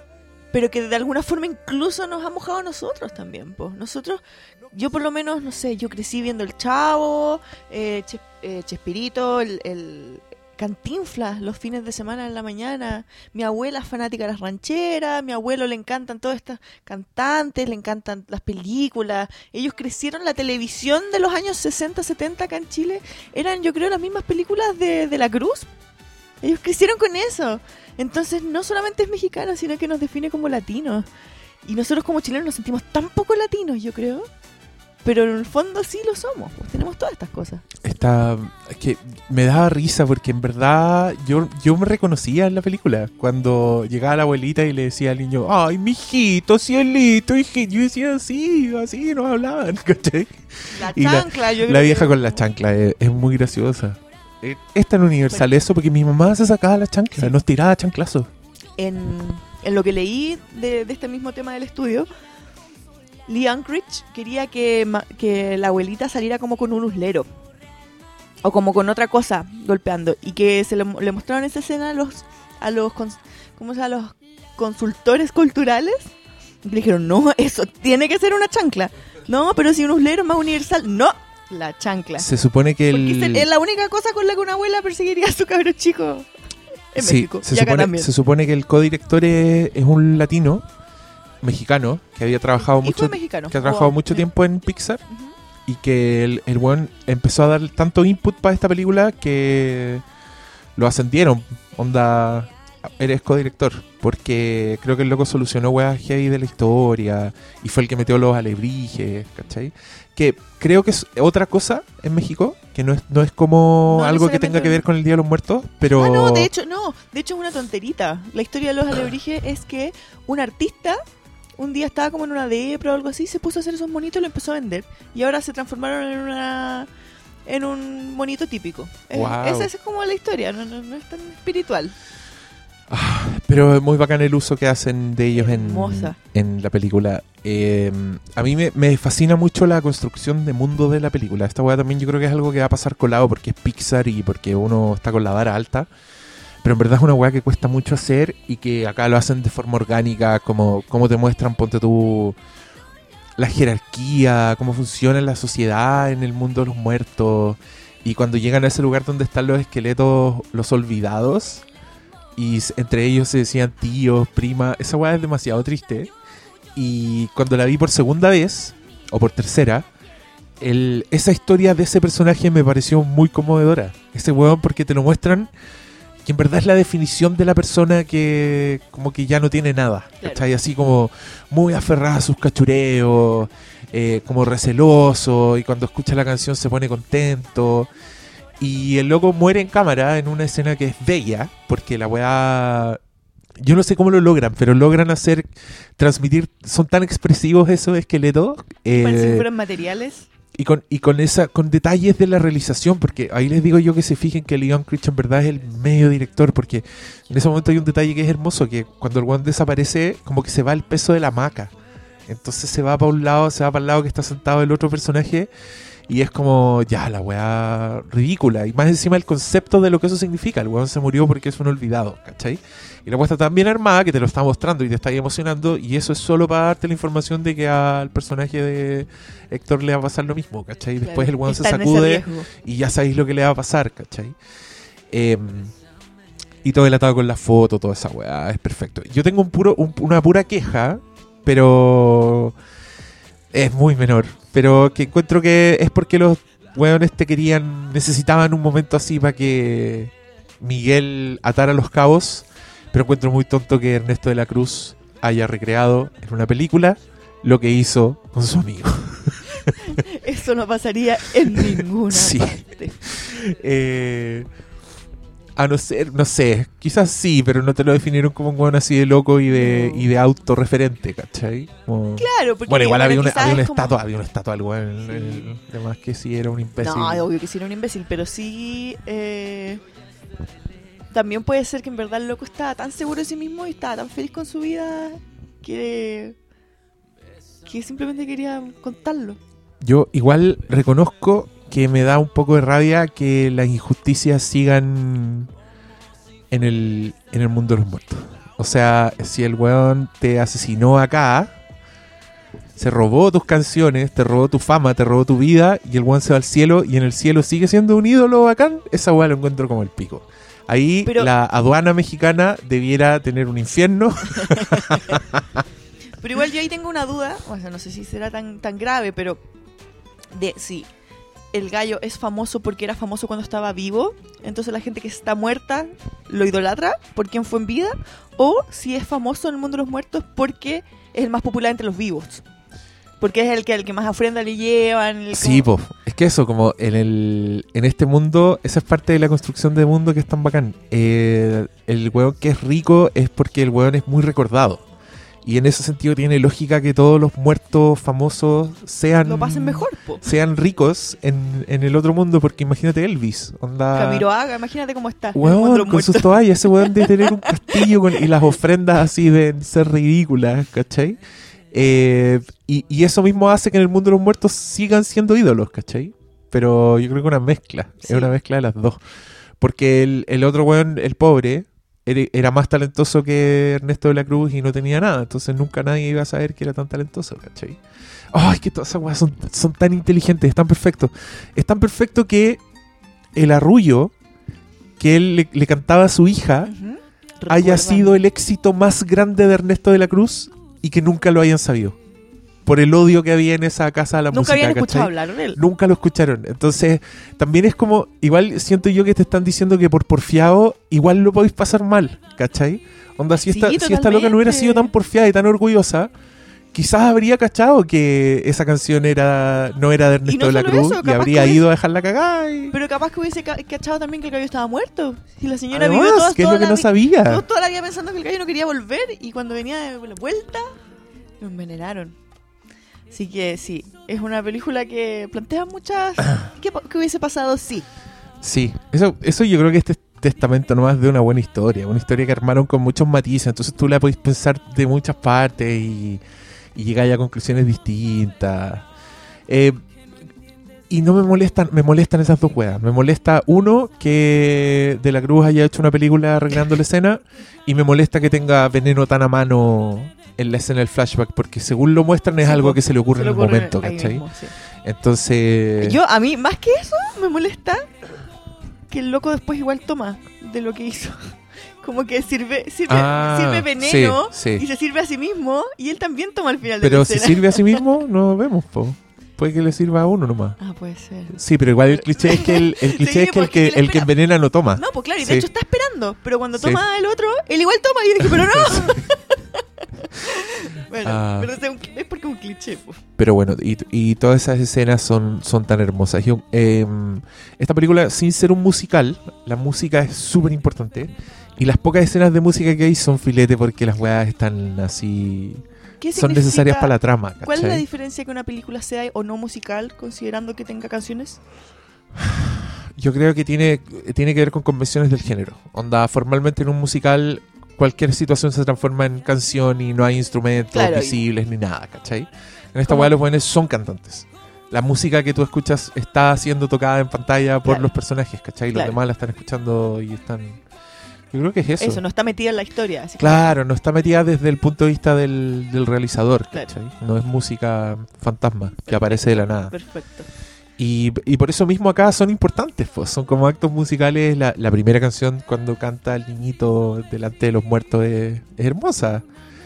pero que de alguna forma incluso nos ha mojado a nosotros también. Pues. Nosotros, yo por lo menos, no sé, yo crecí viendo El Chavo, eh, eh, Chespirito, el, el Cantinflas los fines de semana en la mañana. Mi abuela es fanática de las rancheras, mi abuelo le encantan todas estas cantantes, le encantan las películas. Ellos crecieron la televisión de los años 60, 70 acá en Chile. Eran, yo creo, las mismas películas de, de la Cruz. Ellos crecieron con eso. Entonces, no solamente es mexicano, sino que nos define como latinos. Y nosotros como chilenos nos sentimos tan poco latinos, yo creo. Pero en el fondo sí lo somos. Pues tenemos todas estas cosas. Está, es que me daba risa porque en verdad yo, yo me reconocía en la película. Cuando llegaba la abuelita y le decía al niño, ay, mijito, cielito, hijito. Yo decía, sí, así nos hablaban, ¿cachai? La Y la- chancla, yo La vieja que- con la chancla es, es muy graciosa. Eh, Es tan universal eso porque mi mamá se sacaba la chancla, Sí. nos tiraba chanclazos. en, en lo que leí de, de este mismo tema del estudio, Lee Anchorage quería que, que la abuelita saliera como con un uslero. O como con otra cosa golpeando. Y que se le, le mostraron esa escena a los, a los, ¿cómo se a los consultores culturales. Y le dijeron, no, eso tiene que ser una chancla. No, pero si un uslero es más universal. No, la chancla. Se supone que el... es la única cosa con la que una abuela perseguiría a su cabro chico. En Sí, México. se y acá supone, también. se supone que el codirector es, es un latino mexicano que había trabajado Hijo mucho mexicano. que ha trabajado Oh, mucho tiempo en Pixar y que el, el weón empezó a dar tanto input para esta película que lo ascendieron. Onda, eres codirector. Porque creo que el loco solucionó weas heavy de la historia y fue el que metió los alebrijes, ¿cachai? Que creo que es otra cosa en México, que no es, no es como No algo que tenga que ver con el Día de los Muertos, pero... Ah, no, de hecho, no. De hecho, es una tonterita. La historia de los alebrijes es que un artista un día estaba como en una depra o algo así, se puso a hacer esos monitos y lo empezó a vender. Y ahora se transformaron en una en un monito típico. Esa es como la historia, no, no, no es tan espiritual. Pero es muy bacán el uso que hacen de ellos en, en la película. Eh, a mí me, me fascina mucho la construcción de mundo de la película. Esta weá también yo creo que es algo que va a pasar colado porque es Pixar y porque uno está con la vara alta. Pero en verdad es una weá que cuesta mucho hacer y que acá lo hacen de forma orgánica, como, como te muestran, ponte tú, la jerarquía, cómo funciona la sociedad en el mundo de los muertos. Y cuando llegan a ese lugar donde están los esqueletos, los olvidados, y entre ellos se decían tíos, prima, esa weá es demasiado triste. Y cuando la vi por segunda vez, o por tercera, el, esa historia de ese personaje me pareció muy conmovedora. Ese weón porque te lo muestran que en verdad es la definición de la persona que como que ya no tiene nada. Claro. ¿cachai? Así como muy aferrada a sus cachureos, eh, como receloso, y cuando escucha la canción se pone contento. Y el loco muere en cámara en una escena que es bella, porque la weá... Yo no sé cómo lo logran, pero logran hacer, transmitir, son tan expresivos esos esqueletos. Parece que eh, fueran materiales. Y con, y con esa, con detalles de la realización, porque ahí les digo yo que se fijen que Leon Critch en verdad es el medio director, porque en ese momento hay un detalle que es hermoso, que cuando el one desaparece, como que se va el peso de la hamaca. Entonces se va para un lado, se va para el lado que está sentado el otro personaje, y es como, ya, la weá ridícula. Y más encima el concepto de lo que eso significa. El weón se murió porque es un olvidado, ¿cachai? Y la weá está tan bien armada que te lo está mostrando y te está ahí emocionando. Y eso es solo para darte la información de que al personaje de Héctor le va a pasar lo mismo, ¿cachai? Y después el weón se sacude y ya sabéis lo que le va a pasar, ¿cachai? Em, y todo el atado con la foto, toda esa weá, es perfecto. Yo tengo un puro, un- una pura queja, pero es muy menor. Pero que encuentro que es porque los weones te querían, necesitaban un momento así para que Miguel atara los cabos. Pero encuentro muy tonto que Ernesto de la Cruz haya recreado en una película lo que hizo con su amigo. Eso no pasaría en ninguna Sí. parte. Eh, a no ser, no sé, quizás sí, pero no te lo definieron como un weón así de loco y de, No. y de autorreferente, ¿cachai? Como- Claro, porque bueno, igual había una, había una como- estatua, había una estatua al weón. el- Además que sí era un imbécil. No, obvio que sí era un imbécil, pero sí. eh, también puede ser que en verdad el loco estaba tan seguro de sí mismo y estaba tan feliz con su vida que. simplemente quería contarlo. Yo igual reconozco que me da un poco de rabia que las injusticias sigan en el, en el mundo de los muertos. O sea, si el weón te asesinó acá, se robó tus canciones, te robó tu fama, te robó tu vida, y el weón se va al cielo, y en el cielo sigue siendo un ídolo bacán, esa weá lo encuentro como el pico. Ahí Pero- la aduana mexicana debiera tener un infierno. Pero igual yo ahí tengo una duda, o sea, no sé si será tan, tan grave, pero de si el gallo es famoso porque era famoso cuando estaba vivo, entonces la gente que está muerta lo idolatra por quien fue en vida, o si es famoso en el mundo de los muertos porque es el más popular entre los vivos. Porque es el que, el que más ofrenda le llevan. el Sí, como- pues. Es que eso, como en el en este mundo, esa es parte de la construcción de mundo que es tan bacán. Eh, el weón que es rico es porque el weón es muy recordado. Y en ese sentido tiene lógica que todos los muertos famosos sean Lo pasen mejor, po. sean ricos en, en el otro mundo, porque imagínate Elvis, onda Camiroaga, imagínate cómo está. Weón, con sus toallas, ese weón de tener un castillo con- y las ofrendas así de ser ridículas, ¿cachai? Eh, y, y eso mismo hace que en el mundo de los muertos sigan siendo ídolos, ¿cachai? Pero yo creo que una mezcla, Sí. es una mezcla de las dos. Porque el, el otro weón, el pobre, era, más talentoso que Ernesto de la Cruz y no tenía nada, entonces nunca nadie iba a saber que era tan talentoso, ¿cachai? Ay, que todas esas weas son, son tan inteligentes, es tan perfecto. Es tan perfecto que el arrullo que él le, le cantaba a su hija haya sido el éxito más grande de Ernesto de la Cruz y que nunca lo hayan sabido. Por el odio que había en esa casa de la Nunca música. habían ¿cachai? escuchado hablar de él. Nunca lo escucharon. Entonces, también es como, igual siento yo que te están diciendo que por porfiado, igual lo podéis pasar mal, ¿cachai? Onda, si Sí, esta, si esta loca no hubiera sido tan porfiada y tan orgullosa, quizás habría cachado que esa canción era no era de Ernesto no de la Cruz eso, y habría ido a dejarla cagar. y- Pero capaz que hubiese ca- cachado también que el gallo estaba muerto. Y la señora Además, vivió toda, que es lo que no sabía. toda la vida pensando que el gallo no quería volver. Y cuando venía de la vuelta, lo envenenaron. Así que sí, es una película que plantea muchas... ¿Qué, qué hubiese pasado si? Sí, eso, eso yo creo que este es testamento nomás de una buena historia, una historia que armaron con muchos matices, entonces tú la podés pensar de muchas partes y, y llegar a conclusiones distintas. Eh, y no me molestan, me molestan esas dos weas. Me molesta uno que De la Cruz haya hecho una película recreando la escena y me molesta que tenga veneno tan a mano en la escena del flashback, porque según lo muestran es Sí, algo que se le ocurre Se en el momento, ¿cachai? mismo, sí. Entonces... Yo, a mí, más que eso, me molesta que el loco después igual toma de lo que hizo. Como que sirve, sirve, Ah, sirve veneno sí, sí. y se sirve a sí mismo y él también toma al final de Pero la si sirve a sí mismo, no vemos, po. puede que le sirva a uno nomás. Ah, puede ser. Sí, pero igual el cliché es que el, el cliché Sí, es que el que, el que envenena no toma. No, pues claro, y de hecho está esperando. Pero cuando toma el otro, él igual toma. Y yo dije, pero no. bueno, Ah. pero es, porque es un cliché. pues. Pero bueno, y, y todas esas escenas son, son tan hermosas. Eh, esta película, sin ser un musical, la música es súper importante. Y las pocas escenas de música que hay son filete porque las weas están así. ¿Qué Son necesarias para la trama. ¿Cuál es la ¿cachai? diferencia que una película sea o no musical, considerando que tenga canciones? Yo creo que tiene, tiene que ver con convenciones del género. Onda, formalmente en un musical cualquier situación se transforma en canción y no hay instrumentos Claro, y- visibles ni nada, ¿cachai? En esta weá los buenos son cantantes. La música que tú escuchas está siendo tocada en pantalla por Claro. los personajes, ¿cachai? Los Claro. demás la están escuchando y están... Yo creo que es eso. Eso, no está metida en la historia. así Claro, no está metida desde el punto de vista del, del realizador. No es música fantasma que aparece de la nada. Perfecto. Y, y por eso mismo acá son importantes, pues. son como actos musicales. La, la primera canción cuando canta el niñito delante de los muertos es, es hermosa.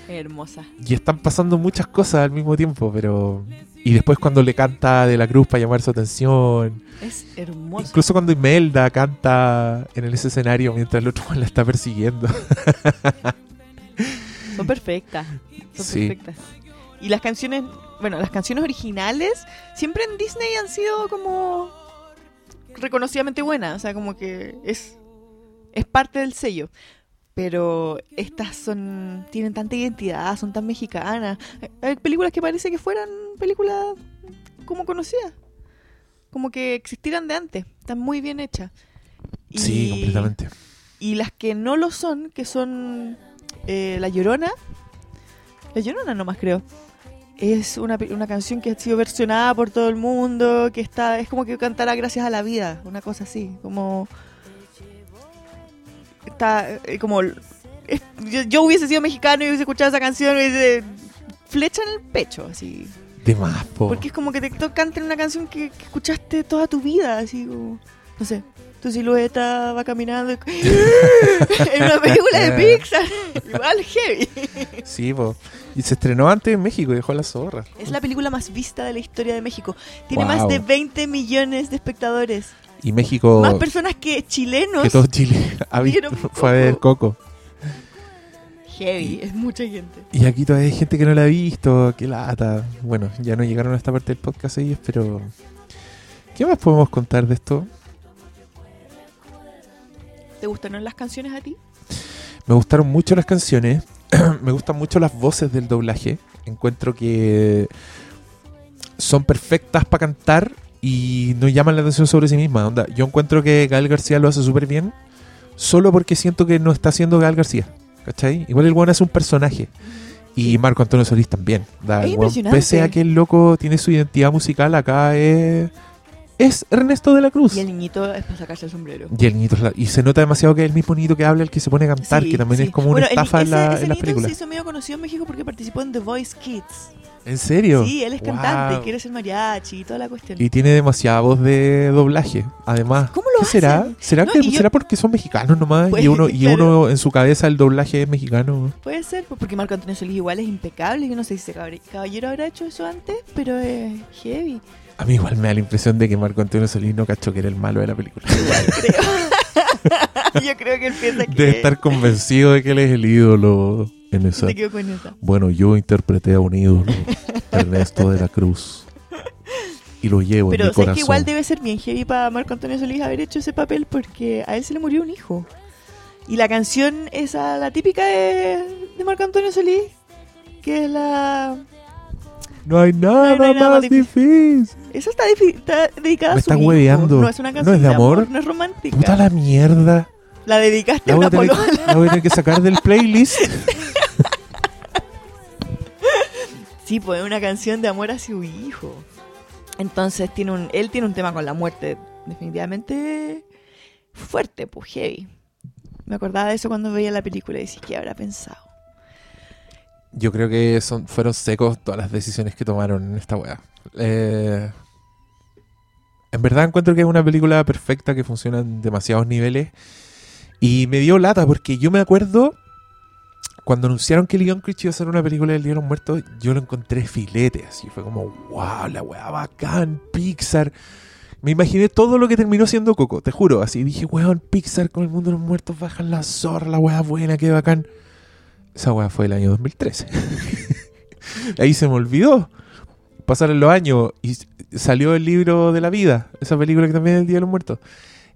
Hermosa. Y están pasando muchas cosas al mismo tiempo, pero... Y después cuando le canta de la cruz para llamar su atención. Es hermosa. Incluso cuando Imelda canta en ese escenario mientras el otro la está persiguiendo. Son perfectas. Son Sí. perfectas. Y las canciones, bueno, las canciones originales siempre en Disney han sido como reconocidamente buenas. O sea, como que es, es parte del sello. Pero estas son tienen tanta identidad, son tan mexicanas. Hay- películas que parece que fueran películas como conocidas. Como que existieran de antes. Están muy bien hechas. Sí, completamente. y las que no lo son, que son eh, La Llorona. La Llorona nomás creo. Es una, una canción que ha sido versionada por todo el mundo, que está es como que cantará gracias a la vida, una cosa así, como está eh, como es- yo, yo hubiese sido mexicano y hubiese escuchado esa canción y hubiese flecha en el pecho, así. De más, po. Porque es como que te to- canten una canción que, que escuchaste toda tu vida, así como, no sé, tu silueta va caminando y- en una película de Pixar, igual heavy. Sí, po. Y se estrenó antes en México y dejó la zorra. Es la película más vista de la historia de México. Tiene Wow. más de 20 millones de espectadores. Y México... Más personas que chilenos. que todo Chile ha visto, fue a ver Coco. Heavy, es mucha gente. Y aquí todavía hay gente que no la ha visto, qué lata. Bueno, ya no llegaron a esta parte del podcast ellos, pero... ¿Qué más podemos contar de esto? ¿Te gustaron las canciones a ti? Me gustaron mucho las canciones, me gustan mucho las voces del doblaje. Encuentro que son perfectas para cantar y no llaman la atención sobre sí mismas. Onda, yo encuentro que Gael García lo hace súper bien, solo porque siento que no está haciendo Gael García. ¿Cachai? Igual el bueno es un personaje. Y Marco Antonio Solís también. Da, Es el weón, pese a que el loco tiene su identidad musical, acá es, es Ernesto de la Cruz. Y el niñito es para sacarse el sombrero. Y el niñito es la- y se nota demasiado que es el mismo niño que habla el que se pone a cantar, Sí, que también sí. es como Bueno, una el- estafa en, ese- la- ese en las niñito películas. se hizo medio conocido en México porque participó en The Voice Kids. ¿En serio? Sí, él es cantante, Wow. quiere ser mariachi y toda la cuestión. Y tiene demasiada voz de doblaje, además. ¿Cómo lo ¿Qué será? hacen? ¿Será, No, que, yo- ¿Será porque son mexicanos nomás? Pues, y uno, y claro. uno en su cabeza el doblaje es mexicano. Puede ser, pues, porque Marco Antonio Solís igual es impecable. Yo no sé si ese caballero habrá hecho eso antes, pero es heavy. A mí igual me da la impresión de que Marco Antonio Solís no cachó que era el malo de la película. Creo. Yo creo que él piensa que. Debe estar convencido de que él es el ídolo en esa. Te quedo con esa. Bueno, yo interpreté a un ídolo, Ernesto de la Cruz. Y lo llevo en Pero mi sé corazón. que igual debe ser bien heavy para Marco Antonio Solís haber hecho ese papel porque a él se le murió un hijo. Y la canción esa, la típica de, de Marco Antonio Solís, que es la... No hay nada, no hay nada más difícil. Esa está, está dedicada Me a su estás hijo. hueveando. No es una ¿No canción es de amor? no es romántica. Puta la mierda. La dedicaste La a voy una a, polola. la voy a tener que sacar del playlist. Sí, pues es una canción de amor a su hijo. Entonces tiene un, él tiene un tema con la muerte definitivamente fuerte, pues heavy. Me acordaba de eso cuando veía la película y decía, ¿qué habrá pensado? Yo creo que son, fueron secos todas las decisiones que tomaron en esta weá. Eh, en verdad encuentro que es una película perfecta que funciona en demasiados niveles. Y me dio lata porque yo me acuerdo cuando anunciaron que Leon Critch iba a hacer una película del Día de los Muertos, yo lo encontré filete, así fue como, wow, la weá bacán, Pixar. Me imaginé todo lo que terminó siendo Coco, te juro, así dije, weón, Pixar con el mundo de los muertos bajan la zorra, la weá buena, qué bacán. Esa weá fue el año 2013. Ahí se me olvidó. Pasaron los años y salió el libro de la vida, esa película que también es el Día de los Muertos.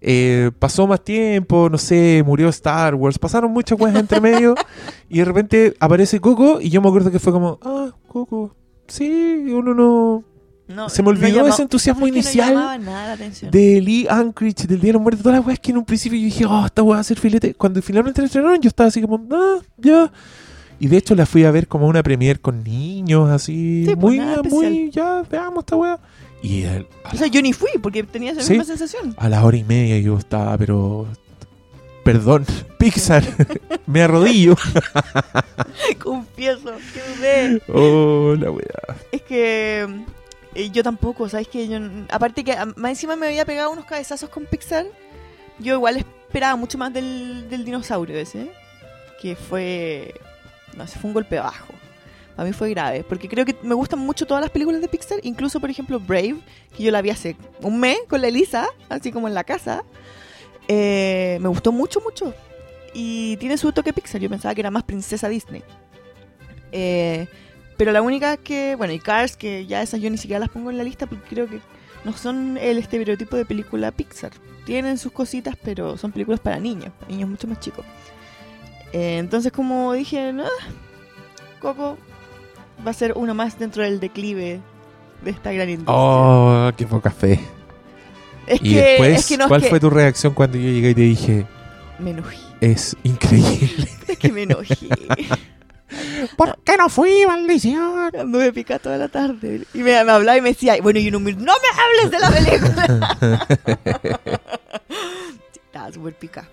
Eh, pasó más tiempo, no sé, murió Star Wars, pasaron muchas weas entre medio y de repente aparece Coco y yo me acuerdo que fue como, ah, Coco, sí, uno no... No, Se me olvidó ese entusiasmo ¿sabes que inicial No nada la de Lee Anchorage, del Día de los Muertos, todas las weas que en un principio yo dije, oh, esta wea va a ser filete. Cuando finalmente la estrenaron, yo estaba así como, ah, ya. Y de hecho la fui a ver como una premiere con niños, así, Sí, pues, muy, muy, ya, veamos esta wea. Y el- O sea, yo ni fui porque tenía esa Sí. misma sensación. a la hora y media yo estaba, pero... Perdón, Pixar, me arrodillo. Confieso, que dudé. Oh, la wea. Es que eh, yo tampoco, ¿sabes? que yo, Aparte que más encima me había pegado unos cabezazos con Pixar. Yo igual esperaba mucho más del, del dinosaurio ese. Que fue... No sé, fue un golpe bajo. Para mí fue grave. Porque creo que me gustan mucho todas las películas de Pixar. Incluso, por ejemplo, Brave. Que yo la vi hace un mes con la Elisa. Así como en la casa. Eh, me gustó mucho, mucho. Y tiene su toque Pixar. Yo pensaba que era más princesa Disney. Eh, pero la única que, bueno, y Cars, que ya esas yo ni siquiera las pongo en la lista porque creo que no son el estereotipo de película Pixar. Tienen sus cositas, pero son películas para niños, para niños mucho más chicos. Eh, entonces, como dije, no, Coco va a ser uno más dentro del declive de esta gran industria. Oh, qué poca fe. es, Y que, después, es que no, es ¿cuál que fue tu reacción cuando yo llegué y te dije, me enojé. es increíble? Es que me enojé. ¿Por qué no fui, maldición? Anduve pica toda la tarde. Y me, me hablaba y me decía, bueno, y no me, no me hables de la película. Estaba súper pica.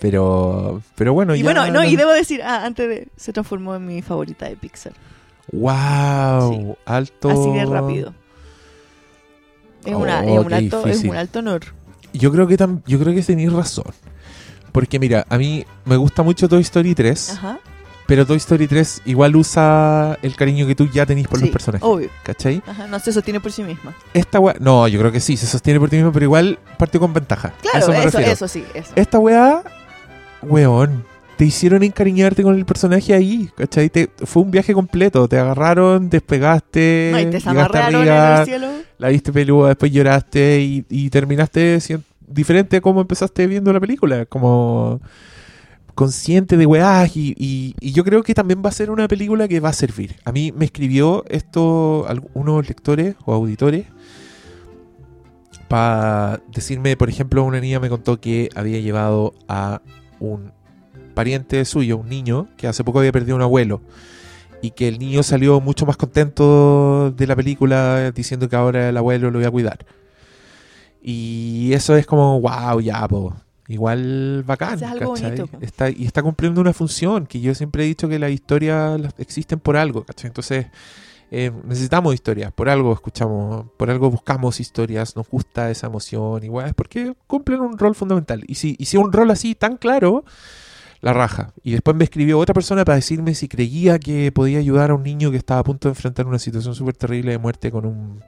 Pero, pero bueno, y ya bueno, no, y debo decir, ah, antes de, se transformó en mi favorita de Pixar. Wow, Sí. alto. Así de rápido. Es, una, Oh, es, un alto, es un alto honor. Yo creo que tam- yo creo que tenéis razón. Porque mira, a mí me gusta mucho Toy Story 3, Ajá. pero Toy Story 3 igual usa el cariño que tú ya tenéis por Sí, los personajes, Obvio. ¿cachai? Ajá, no se sostiene por sí misma. Esta weá, no, yo creo que sí, se sostiene por ti mismo, pero igual partió con ventaja. Claro, eso me eso, eso sí, eso. Esta weá, weón, te hicieron encariñarte con el personaje ahí, ¿cachai? Te- fue un viaje completo, te agarraron, despegaste, No, y te llegaste zamarrearon en arriba, el cielo. la viste peluda, después lloraste y, y terminaste siendo diferente a como empezaste viendo la película, como consciente de weás y, y- y yo creo que también va a ser una película que va a servir. A mí me escribió esto algunos lectores o auditores para decirme, por ejemplo, una niña me contó que había llevado a un pariente suyo, un niño, que hace poco había perdido un abuelo y que el niño salió mucho más contento de la película diciendo que ahora el abuelo lo iba a cuidar. Y eso es como, wow, ya, po. Igual bacán, es algo bonito, po. Está, y está cumpliendo una función que yo siempre he dicho que las historias existen por algo, ¿cachai? Entonces, eh, necesitamos historias, por algo escuchamos, por algo buscamos historias, nos gusta esa emoción, igual es porque cumplen un rol fundamental. Y si, y si un rol así tan claro, la raja. Y después me escribió otra persona para decirme si creía que podía ayudar a un niño que estaba a punto de enfrentar una situación súper terrible de muerte con un,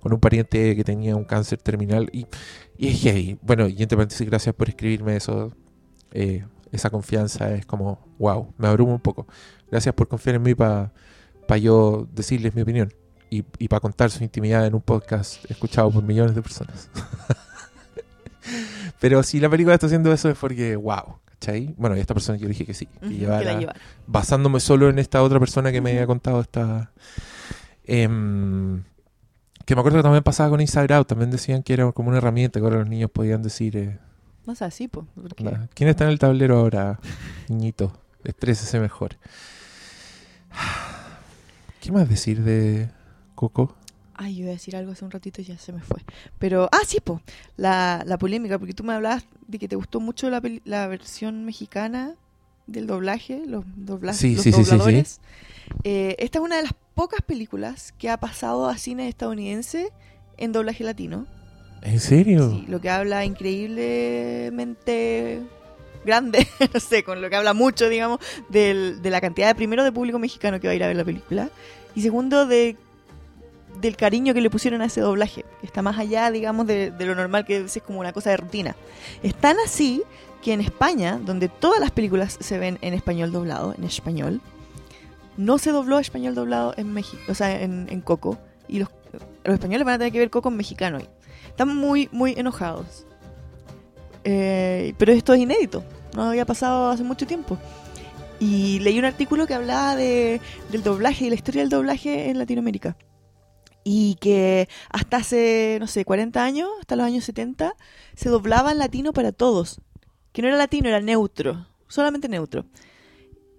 con un pariente que tenía un cáncer terminal. Y, y es heavy. Bueno, y entre paréntesis, gracias por escribirme eso. Eh, esa confianza es como, wow, me abruma un poco. Gracias por confiar en mí para yo decirles mi opinión y, y para contar su intimidad en un podcast escuchado por millones de personas. Pero si la película está haciendo eso es porque, wow, ¿cachai? Bueno, y esta persona yo dije que sí, que llevara- que la llevara. basándome solo en esta otra persona que me había contado esta... em, que me acuerdo que también pasaba con Inside Out, también decían que era como una herramienta que ahora los niños podían decir... eh, No sé, así, pues. porque- ¿Quién está en el tablero ahora, niñito? Estrésese mejor. ¿Qué más decir de Coco? Ay, yo iba a decir algo hace un ratito y ya se me fue. Pero, ah, sí, po, la, la polémica, porque tú me hablabas de que te gustó mucho la, la versión mexicana del doblaje, los, dobla- Sí, los sí, sí, sí, dobladores. Eh, esta es una de las pocas películas que ha pasado a cine estadounidense en doblaje latino. ¿En serio? Sí, lo que habla increíblemente grande, no sé, con lo que habla mucho, digamos, del- de la cantidad de primero de público mexicano que va a ir a ver la película. Y segundo, de del cariño que le pusieron a ese doblaje, que está más allá, digamos, de, lo normal que es como una cosa de rutina. Es tan así que en España, donde todas las películas se ven en español doblado, en español, no se dobló español doblado en México, o sea, en, en Coco, y los, los españoles van a tener que ver Coco en mexicano. Están muy, muy enojados. Eh, pero esto es inédito, no había pasado hace mucho tiempo. Y leí un artículo que hablaba de, del doblaje y la historia del doblaje en Latinoamérica. Y que hasta hace, no sé, 40 años, hasta los años 70, se doblaba en latino para todos. Que no era latino, era neutro, solamente neutro.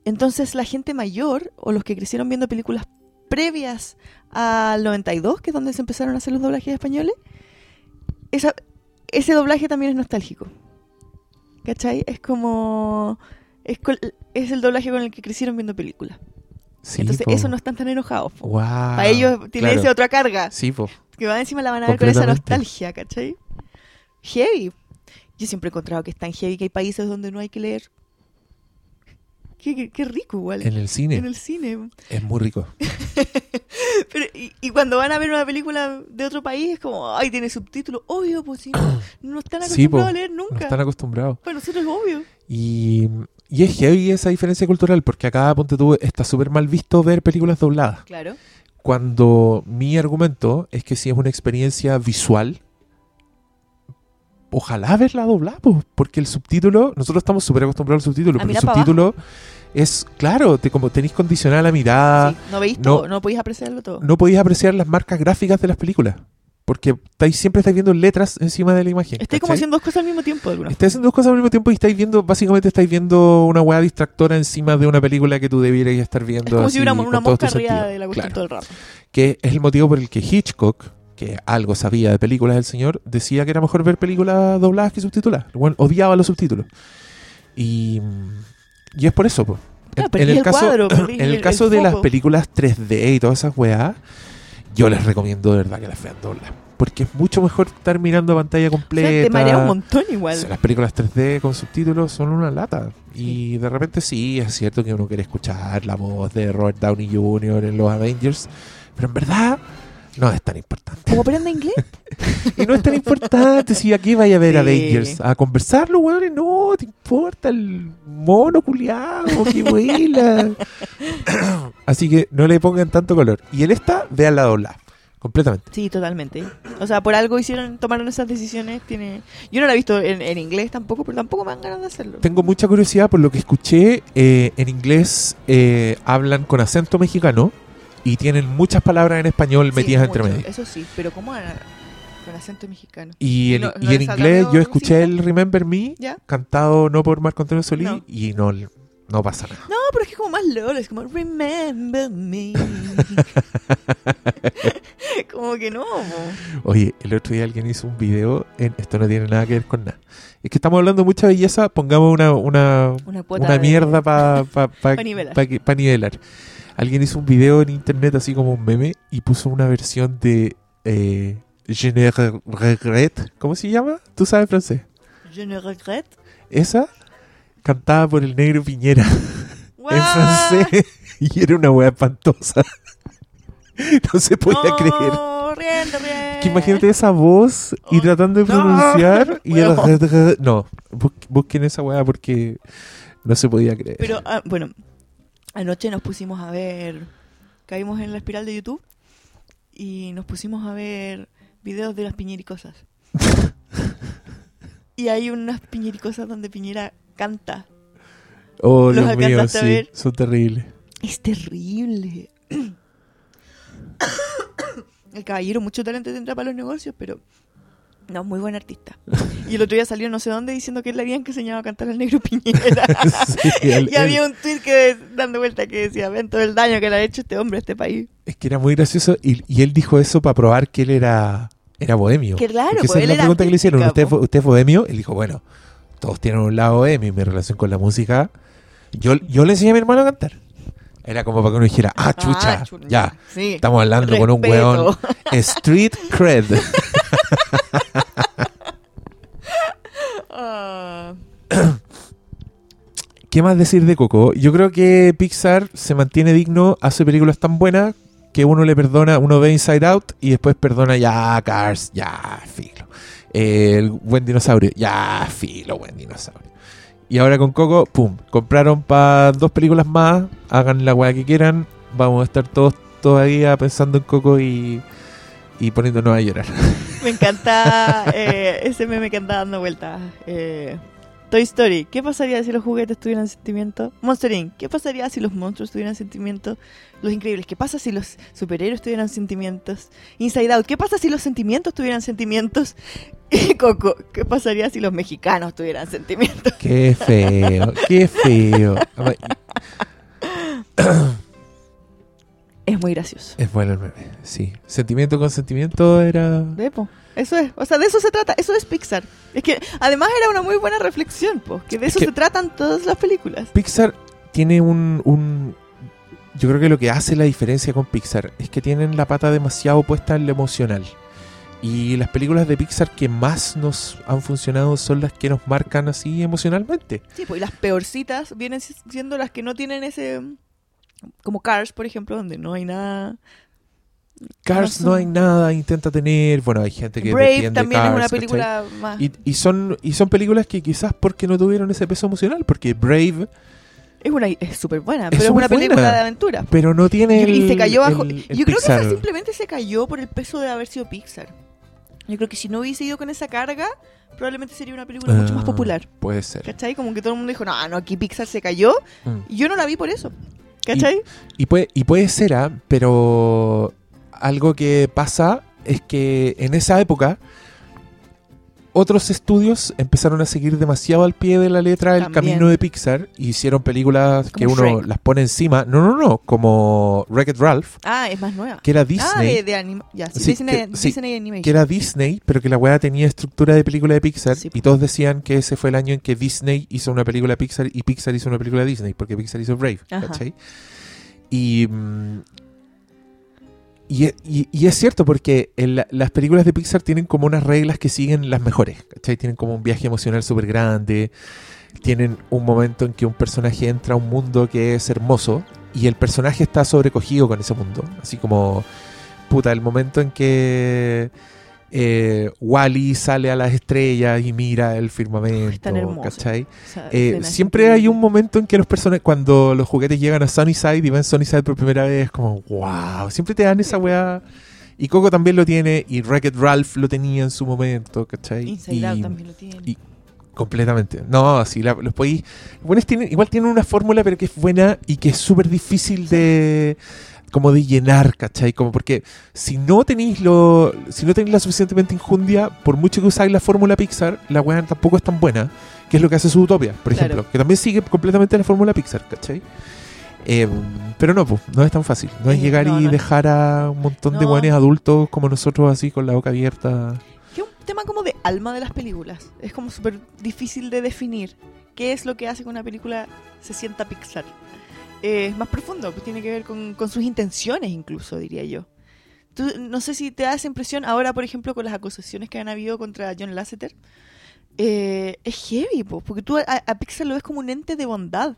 Entonces la gente mayor, o los que crecieron viendo películas previas al 92, que es donde se empezaron a hacer los doblajes españoles, ese doblaje también es nostálgico. ¿Cachai? Es como... Es el doblaje con el que crecieron viendo películas. Sí, Entonces po. eso no están tan enojados. po. Wow. Para ellos tiene claro. esa otra carga. Sí, po. Que va encima la van a ver con esa nostalgia, ¿cachai? Heavy. Yo siempre he encontrado que es tan heavy que hay países donde no hay que leer. Qué, qué- qué rico igual. En el cine. En el cine. Es muy rico. Pero, y, y cuando van a ver una película de otro país es como, ay, tiene subtítulos. Obvio, pues sí. No, no están Sí, acostumbrados a leer No nunca. están acostumbrados. Para nosotros es obvio. Y, y es heavy esa diferencia cultural, porque acá, ponte tú, está súper mal visto ver películas dobladas. Claro. Cuando mi argumento es que si es una experiencia visual, ojalá verla doblada, po, porque el subtítulo, nosotros estamos súper acostumbrados al subtítulo, A pero el subtítulo es, claro, te, como tenéis condicionada la mirada, Sí, no veis Ah, no- todo, no podéis apreciarlo todo. no podéis apreciar las marcas gráficas de las películas, porque estáis, siempre estáis viendo letras encima de la imagen. Estoy como haciendo dos cosas al mismo tiempo, de Estáis haciendo dos cosas al mismo tiempo y estáis viendo, básicamente estáis viendo una weá distractora encima de una película que tú debieras estar viendo. Es como así, si hubiera una todos mosca arriba de la cuestión Claro. todo el rato. Que es el motivo por el que Hitchcock, que algo sabía de películas del señor, decía que era mejor ver películas dobladas que subtituladas. Weón odiaba los subtítulos. Y, y es por eso. Claro, En- el el caso, cuadro, en el el- caso el de las películas 3D y todas esas weas, yo les recomiendo de verdad que las vean dobladas. Porque es mucho mejor estar mirando pantalla O sea, completa. te marea un montón igual. O sea, Las películas 3D con subtítulos son una lata. Y de repente sí, es cierto que uno quiere escuchar la voz de Robert Downey Jr. en los Avengers, pero en verdad no es tan importante. Como aprende inglés. Y no es tan importante si aquí vaya a ver Sí. Avengers. A conversarlo, weón, no, te importa el mono culiado que vuela. Así que no le pongan tanto color. Y en esta, vean la dobla. Completamente. Sí, totalmente. O sea, por algo hicieron, tomaron esas decisiones. Tiene... Yo no la he visto en, en inglés tampoco, pero tampoco me dan ganas de hacerlo. Tengo mucha curiosidad por lo que escuché. eh, en inglés eh, hablan con acento mexicano y tienen muchas palabras en español Sí, metidas entre medio. Eso sí, pero ¿cómo era? con acento mexicano? Y en, No- y no en les inglés yo escuché el Remember Me ¿Ya? cantado no por Marco Antonio Solís No. y no, no pasa nada. No, pero es que como más LOL, es como Remember me. como que no. Oye, el otro día alguien hizo un video, en, esto no tiene nada que ver con nada. Es que estamos hablando de mucha belleza, pongamos una, una, Una mierda para pa, pa- Pa nivelar. pa nivelar. Alguien hizo un video en internet así como un meme y puso una versión de eh, Je ne re- regrette. ¿Cómo se llama? ¿Tú sabes francés? Je ne regrette. Esa cantada por el negro Piñera en francés y era una wea espantosa. no se podía no, creer. riendo, riendo. Que imagínate esa voz y Oh, tratando de no. pronunciar y el no, bus- busquen esa weá porque no se podía creer. Pero, ah, bueno, anoche nos pusimos a ver. Caímos en la espiral de YouTube y nos pusimos a ver videos de las piñericosas. y hay unas piñericosas donde Piñera canta. oh, los Dios mío, sí, ver. son terribles. Es terrible. El caballero mucho talento tendrá para los negocios, pero no, muy buen artista. Y el otro día salió no sé dónde diciendo que él le habían enseñado a cantar al negro Piñera. Sí, el- y había un tweet que dando vuelta que decía, ven todo el daño que le ha hecho este hombre a este país. Es que era muy gracioso y, y él dijo eso para probar que él era, era bohemio. Que claro, Porque esa pues es la pregunta que le hicieron. ¿Usted, ¿Usted es bohemio? Él dijo, bueno, todos tienen un lado bohemio y mi relación con la música. Yo, yo le enseñé a mi hermano a cantar. Era como para que uno dijera, ah, chucha, Ah, chucha. ya. Sí. Estamos hablando con un weón. Street cred. Ah. ¿Qué más decir de Coco? Yo creo que Pixar se mantiene digno, hace películas tan buenas que uno le perdona, uno ve Inside Out y después perdona ya Cars, ya filo. El buen dinosaurio, ya filo, buen dinosaurio. Y ahora con Coco, pum, compraron para dos películas más, hagan la weá que quieran, vamos a estar todos todavía pensando en Coco y, y poniéndonos a llorar. Me encanta eh, ese meme que anda dando vueltas. Eh, Toy Story, ¿qué pasaría si los juguetes tuvieran sentimiento? Monster Inc., ¿qué pasaría si los monstruos tuvieran sentimiento? Los Increíbles, ¿qué pasa si los superhéroes tuvieran sentimientos? Inside Out, ¿qué pasa si los sentimientos tuvieran sentimientos? Y Coco, ¿qué pasaría si los mexicanos tuvieran sentimientos? Qué feo, qué feo. Es muy gracioso. Es bueno el meme, sí. Sentimiento con sentimiento era... Depo. Eso es, o sea, de eso se trata, eso es Pixar. Es que además era una muy buena reflexión, po, que de Es eso que- se tratan todas las películas. Pixar tiene un, un- Yo creo que lo que hace la diferencia con Pixar es que tienen la pata demasiado puesta en lo emocional. Y las películas de Pixar que más nos han funcionado son las que nos marcan así emocionalmente. Sí, pues y las peorcitas vienen si- siendo las que no tienen ese como Cars, por ejemplo, donde no hay nada. Cars No hay nada, intenta tener. Bueno, hay gente que Brave también Cars, es una ¿cachai? película más Y, y son, y son películas que quizás porque no tuvieron ese peso emocional, porque Brave, es una es súper buena, Es pero es una película de aventura. pero no tiene Y, y el- se cayó bajo. el- el yo creo que esa simplemente se cayó por el peso de haber sido Pixar. Yo creo que si no hubiese ido con esa carga, probablemente sería una película mucho más Ah, popular. Puede ser. ¿Cachai? Como que todo el mundo dijo, no, no, aquí Pixar se cayó. Mm. Y yo no la vi por eso. ¿Cachai? Y puede, y puede ser, ¿ah? pero algo que pasa es que en esa época otros estudios empezaron a seguir demasiado al pie de la letra el También. camino de Pixar y hicieron películas que uno Shrek. las pone encima. No, no, no, como Wreck-It Ralph, Ah, es más nueva. que era Ah, Disney. de, de anima- ya, sí, Sí, Disney, que- sí, Disney Animation. que era Disney, pero que la weá tenía estructura de película de Pixar y todos decían que ese fue el año en que Disney hizo una película de Pixar y Pixar hizo una película de Disney, porque Pixar hizo Brave. Y, mm, y, e- y- y es cierto porque las películas de Pixar tienen como unas reglas que siguen las mejores, ¿cachai? Tienen como un viaje emocional súper grande, tienen un momento en que un personaje entra a un mundo que es hermoso y el personaje está sobrecogido con ese mundo, así como puta, el momento en que eh, Wally sale a las estrellas y mira el firmamento, hermoso. ¿cachai? Esa Eh, escena es siempre hay un momento en que los personajes, cuando los juguetes llegan a Sunnyside y ven Sunnyside por primera vez, como, wow, siempre te dan esa weá. Y Coco también lo tiene, y Wreck-It Ralph lo tenía en su momento, ¿cachai? Inside y, Out también lo tiene. y- Completamente. No, así los podéis. los buenos tienen, igual tienen una fórmula, pero que es buena y que es súper difícil de. Como de llenar, ¿cachai? Como porque si no tenéis lo. si no tenéis la suficientemente injundia, por mucho que usáis la fórmula Pixar, la weá tampoco es tan buena, que es lo que hace su Utopia, por Claro. ejemplo. Que también sigue completamente la fórmula Pixar, ¿cachai? Eh, pero no, pues, no es tan fácil. No es llegar no, y no dejar a un montón de No. buenos adultos como nosotros así con la boca abierta. Que un tema como de alma de las películas. Es como súper difícil de definir. ¿Qué es lo que hace que una película se sienta Pixar? Es más profundo, pues tiene que ver con, con sus intenciones incluso, diría yo. Tú, no sé si te da esa impresión ahora, por ejemplo, con las acusaciones que han habido contra John Lasseter. Eh, es heavy, po, porque tú a, a Pixar lo ves como un ente de bondad.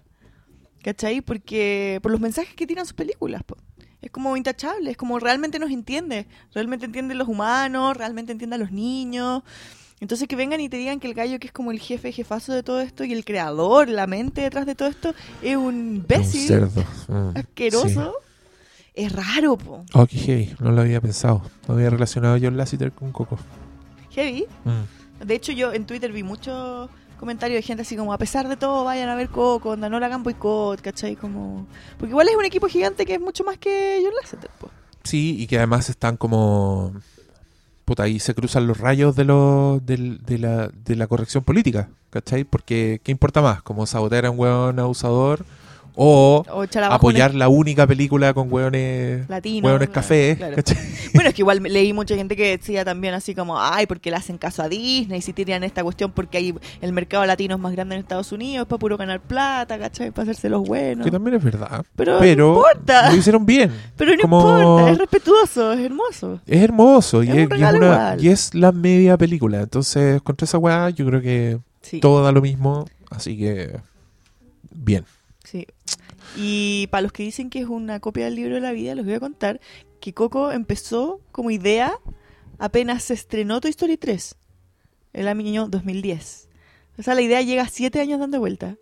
¿Cachai? Porque por los mensajes que tiran sus películas. po. Es como intachable, es como realmente nos entiende. Realmente entiende a los humanos, realmente entiende a los niños. Entonces que vengan y te digan que el gallo que es como el jefe, jefazo de todo esto y el creador, la mente detrás de todo esto, es un Un imbécil, cerdo. Mm, asqueroso. Es raro, po. Oh, qué heavy. No lo había pensado. No había relacionado a John Lasseter con Coco. Heavy. Mm. De hecho, yo en Twitter vi muchos comentarios de gente así como, a pesar de todo, vayan a ver Coco, onda, no le hagan boicot, ¿cachai? Como... Porque igual es un equipo gigante que es mucho más que John Lasseter, po. Sí, y que además están como... Puta, ahí se cruzan los rayos de, lo, del- de, la, de la corrección política, ¿cachai? Porque, ¿qué importa más? ¿Como sabotear a un hueón abusador? O apoyar la única película con hueones, latino. hueones claro, café. Bueno, es que igual leí mucha gente que decía también así como, ay, porque le hacen caso a Disney, si tiran esta cuestión porque ahí el mercado latino es más grande en Estados Unidos, para puro ganar plata, ¿cachai? Para hacerse los buenos. Que también es verdad. Pero, Pero no importa. lo hicieron bien. Pero no como- importa, es respetuoso, es hermoso. Es hermoso y Es es, un y es regalo una- igual. y es la media película. Entonces, contra esa weá, yo creo que Sí. todo da lo mismo. Así que bien. Y para los que dicen que es una copia del libro de la vida, les voy a contar que Coco empezó como idea apenas se estrenó Toy Story 3, el año 2010. O sea, la idea llega siete años dando vuelta.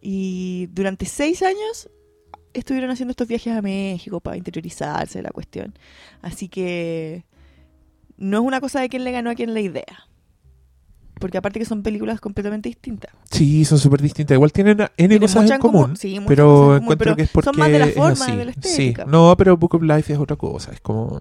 Y durante seis años estuvieron haciendo estos viajes a México para interiorizarse de la cuestión. Así que no es una cosa de quién le ganó a quién la idea. Porque aparte que son películas completamente distintas. Sí, son súper distintas. Igual tienen N cosas en común, común. sí, pero cosas en común, encuentro pero que es porque son más de la forma, de la Sí, estética. no, pero Book of Life es otra cosa. Es como...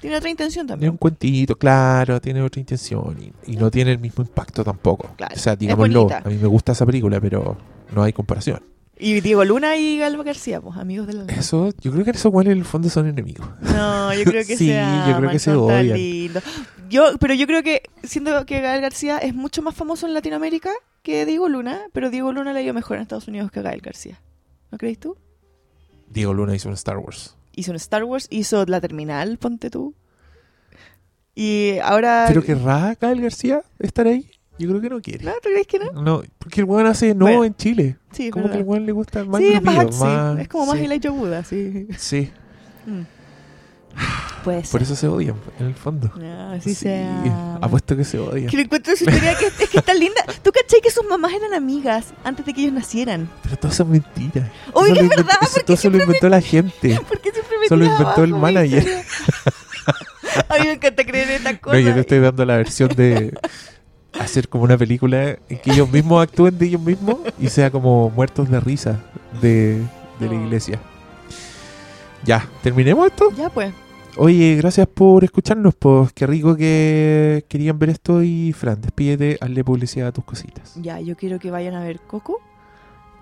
Tiene otra intención Tiene también. un cuentito, claro, tiene otra intención y, y no tiene el mismo impacto tampoco. Claro, o sea, digámoslo, a mí me gusta esa película, pero no hay comparación. Y Diego Luna y Galva García, pues amigos de la Eso, yo creo que esos igual en el fondo son enemigos. No, yo creo que Sí, se yo creo que se odian. lindos. Yo, pero yo creo que, siendo que Gael García es mucho más famoso en Latinoamérica que Diego Luna, pero Diego Luna le ha ido mejor en Estados Unidos que Gael García. ¿No crees tú? Diego Luna hizo un Star Wars. Hizo un Star Wars, hizo La Terminal, ponte tú. Y ahora... ¿Pero querrá Gael García estar ahí? Yo creo que no quiere. ¿No? ¿Tú crees que no? No, porque el weón hace no Bueno, en Chile. Sí, Como que el weón le gusta más Sí, es más, sí, es como más sí. Elijah Wood, así. Sí, Mm. Puede ser. por eso se odian, en el fondo. Ah, así Sí, sea. Apuesto que se odian. Que le encuentro su historia que es que está linda. ¿Tú cachai que sus mamás eran amigas antes de que ellos nacieran? Pero todo eso es mentira. Oye, es lo verdad, inventó- eso- porque todo eso lo inventó la gente. Porque siempre me Eso lo tiras inventó el abajo manager. A mí me encanta creer en estas No, cosas. yo te estoy dando la versión de hacer como una película en que ellos mismos actúen de ellos mismos y sea como muertos de risa de, de la iglesia. Ya, ¿terminemos esto? Ya pues. Oye, gracias por escucharnos, pues qué rico que querían ver esto y Fran, despídete, hazle publicidad a tus cositas. Ya, yo quiero que vayan a ver Coco.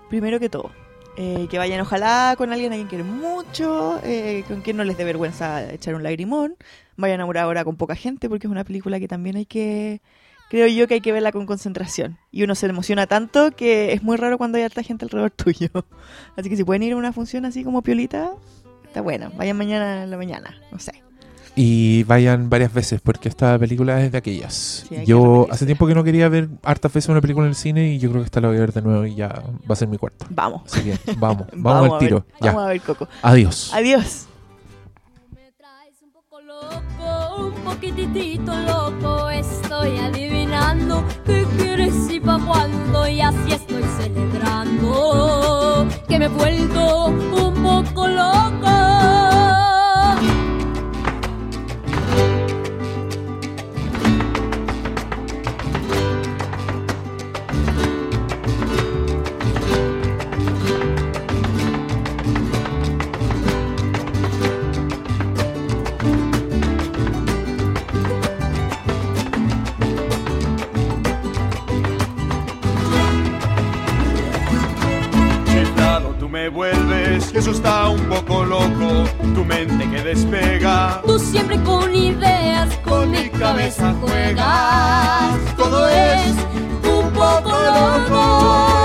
Primero que todo. Eh, que vayan ojalá con alguien a quien quieren mucho, eh, con quien no les dé vergüenza echar un lagrimón. Vayan ahora, ahora con poca gente porque es una película que también hay que... Creo yo que hay que verla con concentración. Y uno se emociona tanto que es muy raro cuando hay harta gente alrededor tuyo. Así que si pueden ir a una función así como piolita, está bueno. Vayan mañana en la mañana, no sé. Y vayan varias veces, porque esta película es de aquellas. Sí, yo hace tiempo que no quería ver hartas veces una película en el cine y yo creo que esta la voy a ver de nuevo y ya va a ser mi cuarto. Vamos. Así que vamos, vamos, al tiro. ver, Ya, Vamos a ver Coco. adiós. Adiós. Me traes un poco loco, un poquitito loco. Estoy adivinando qué quieres y pa' cuándo. Y así estoy celebrando que me he vuelto un poco loco. me eso está un poco loco, tu mente que despega. Tú siempre con ideas, con, mi cabeza juegas. Todo es un poco loco.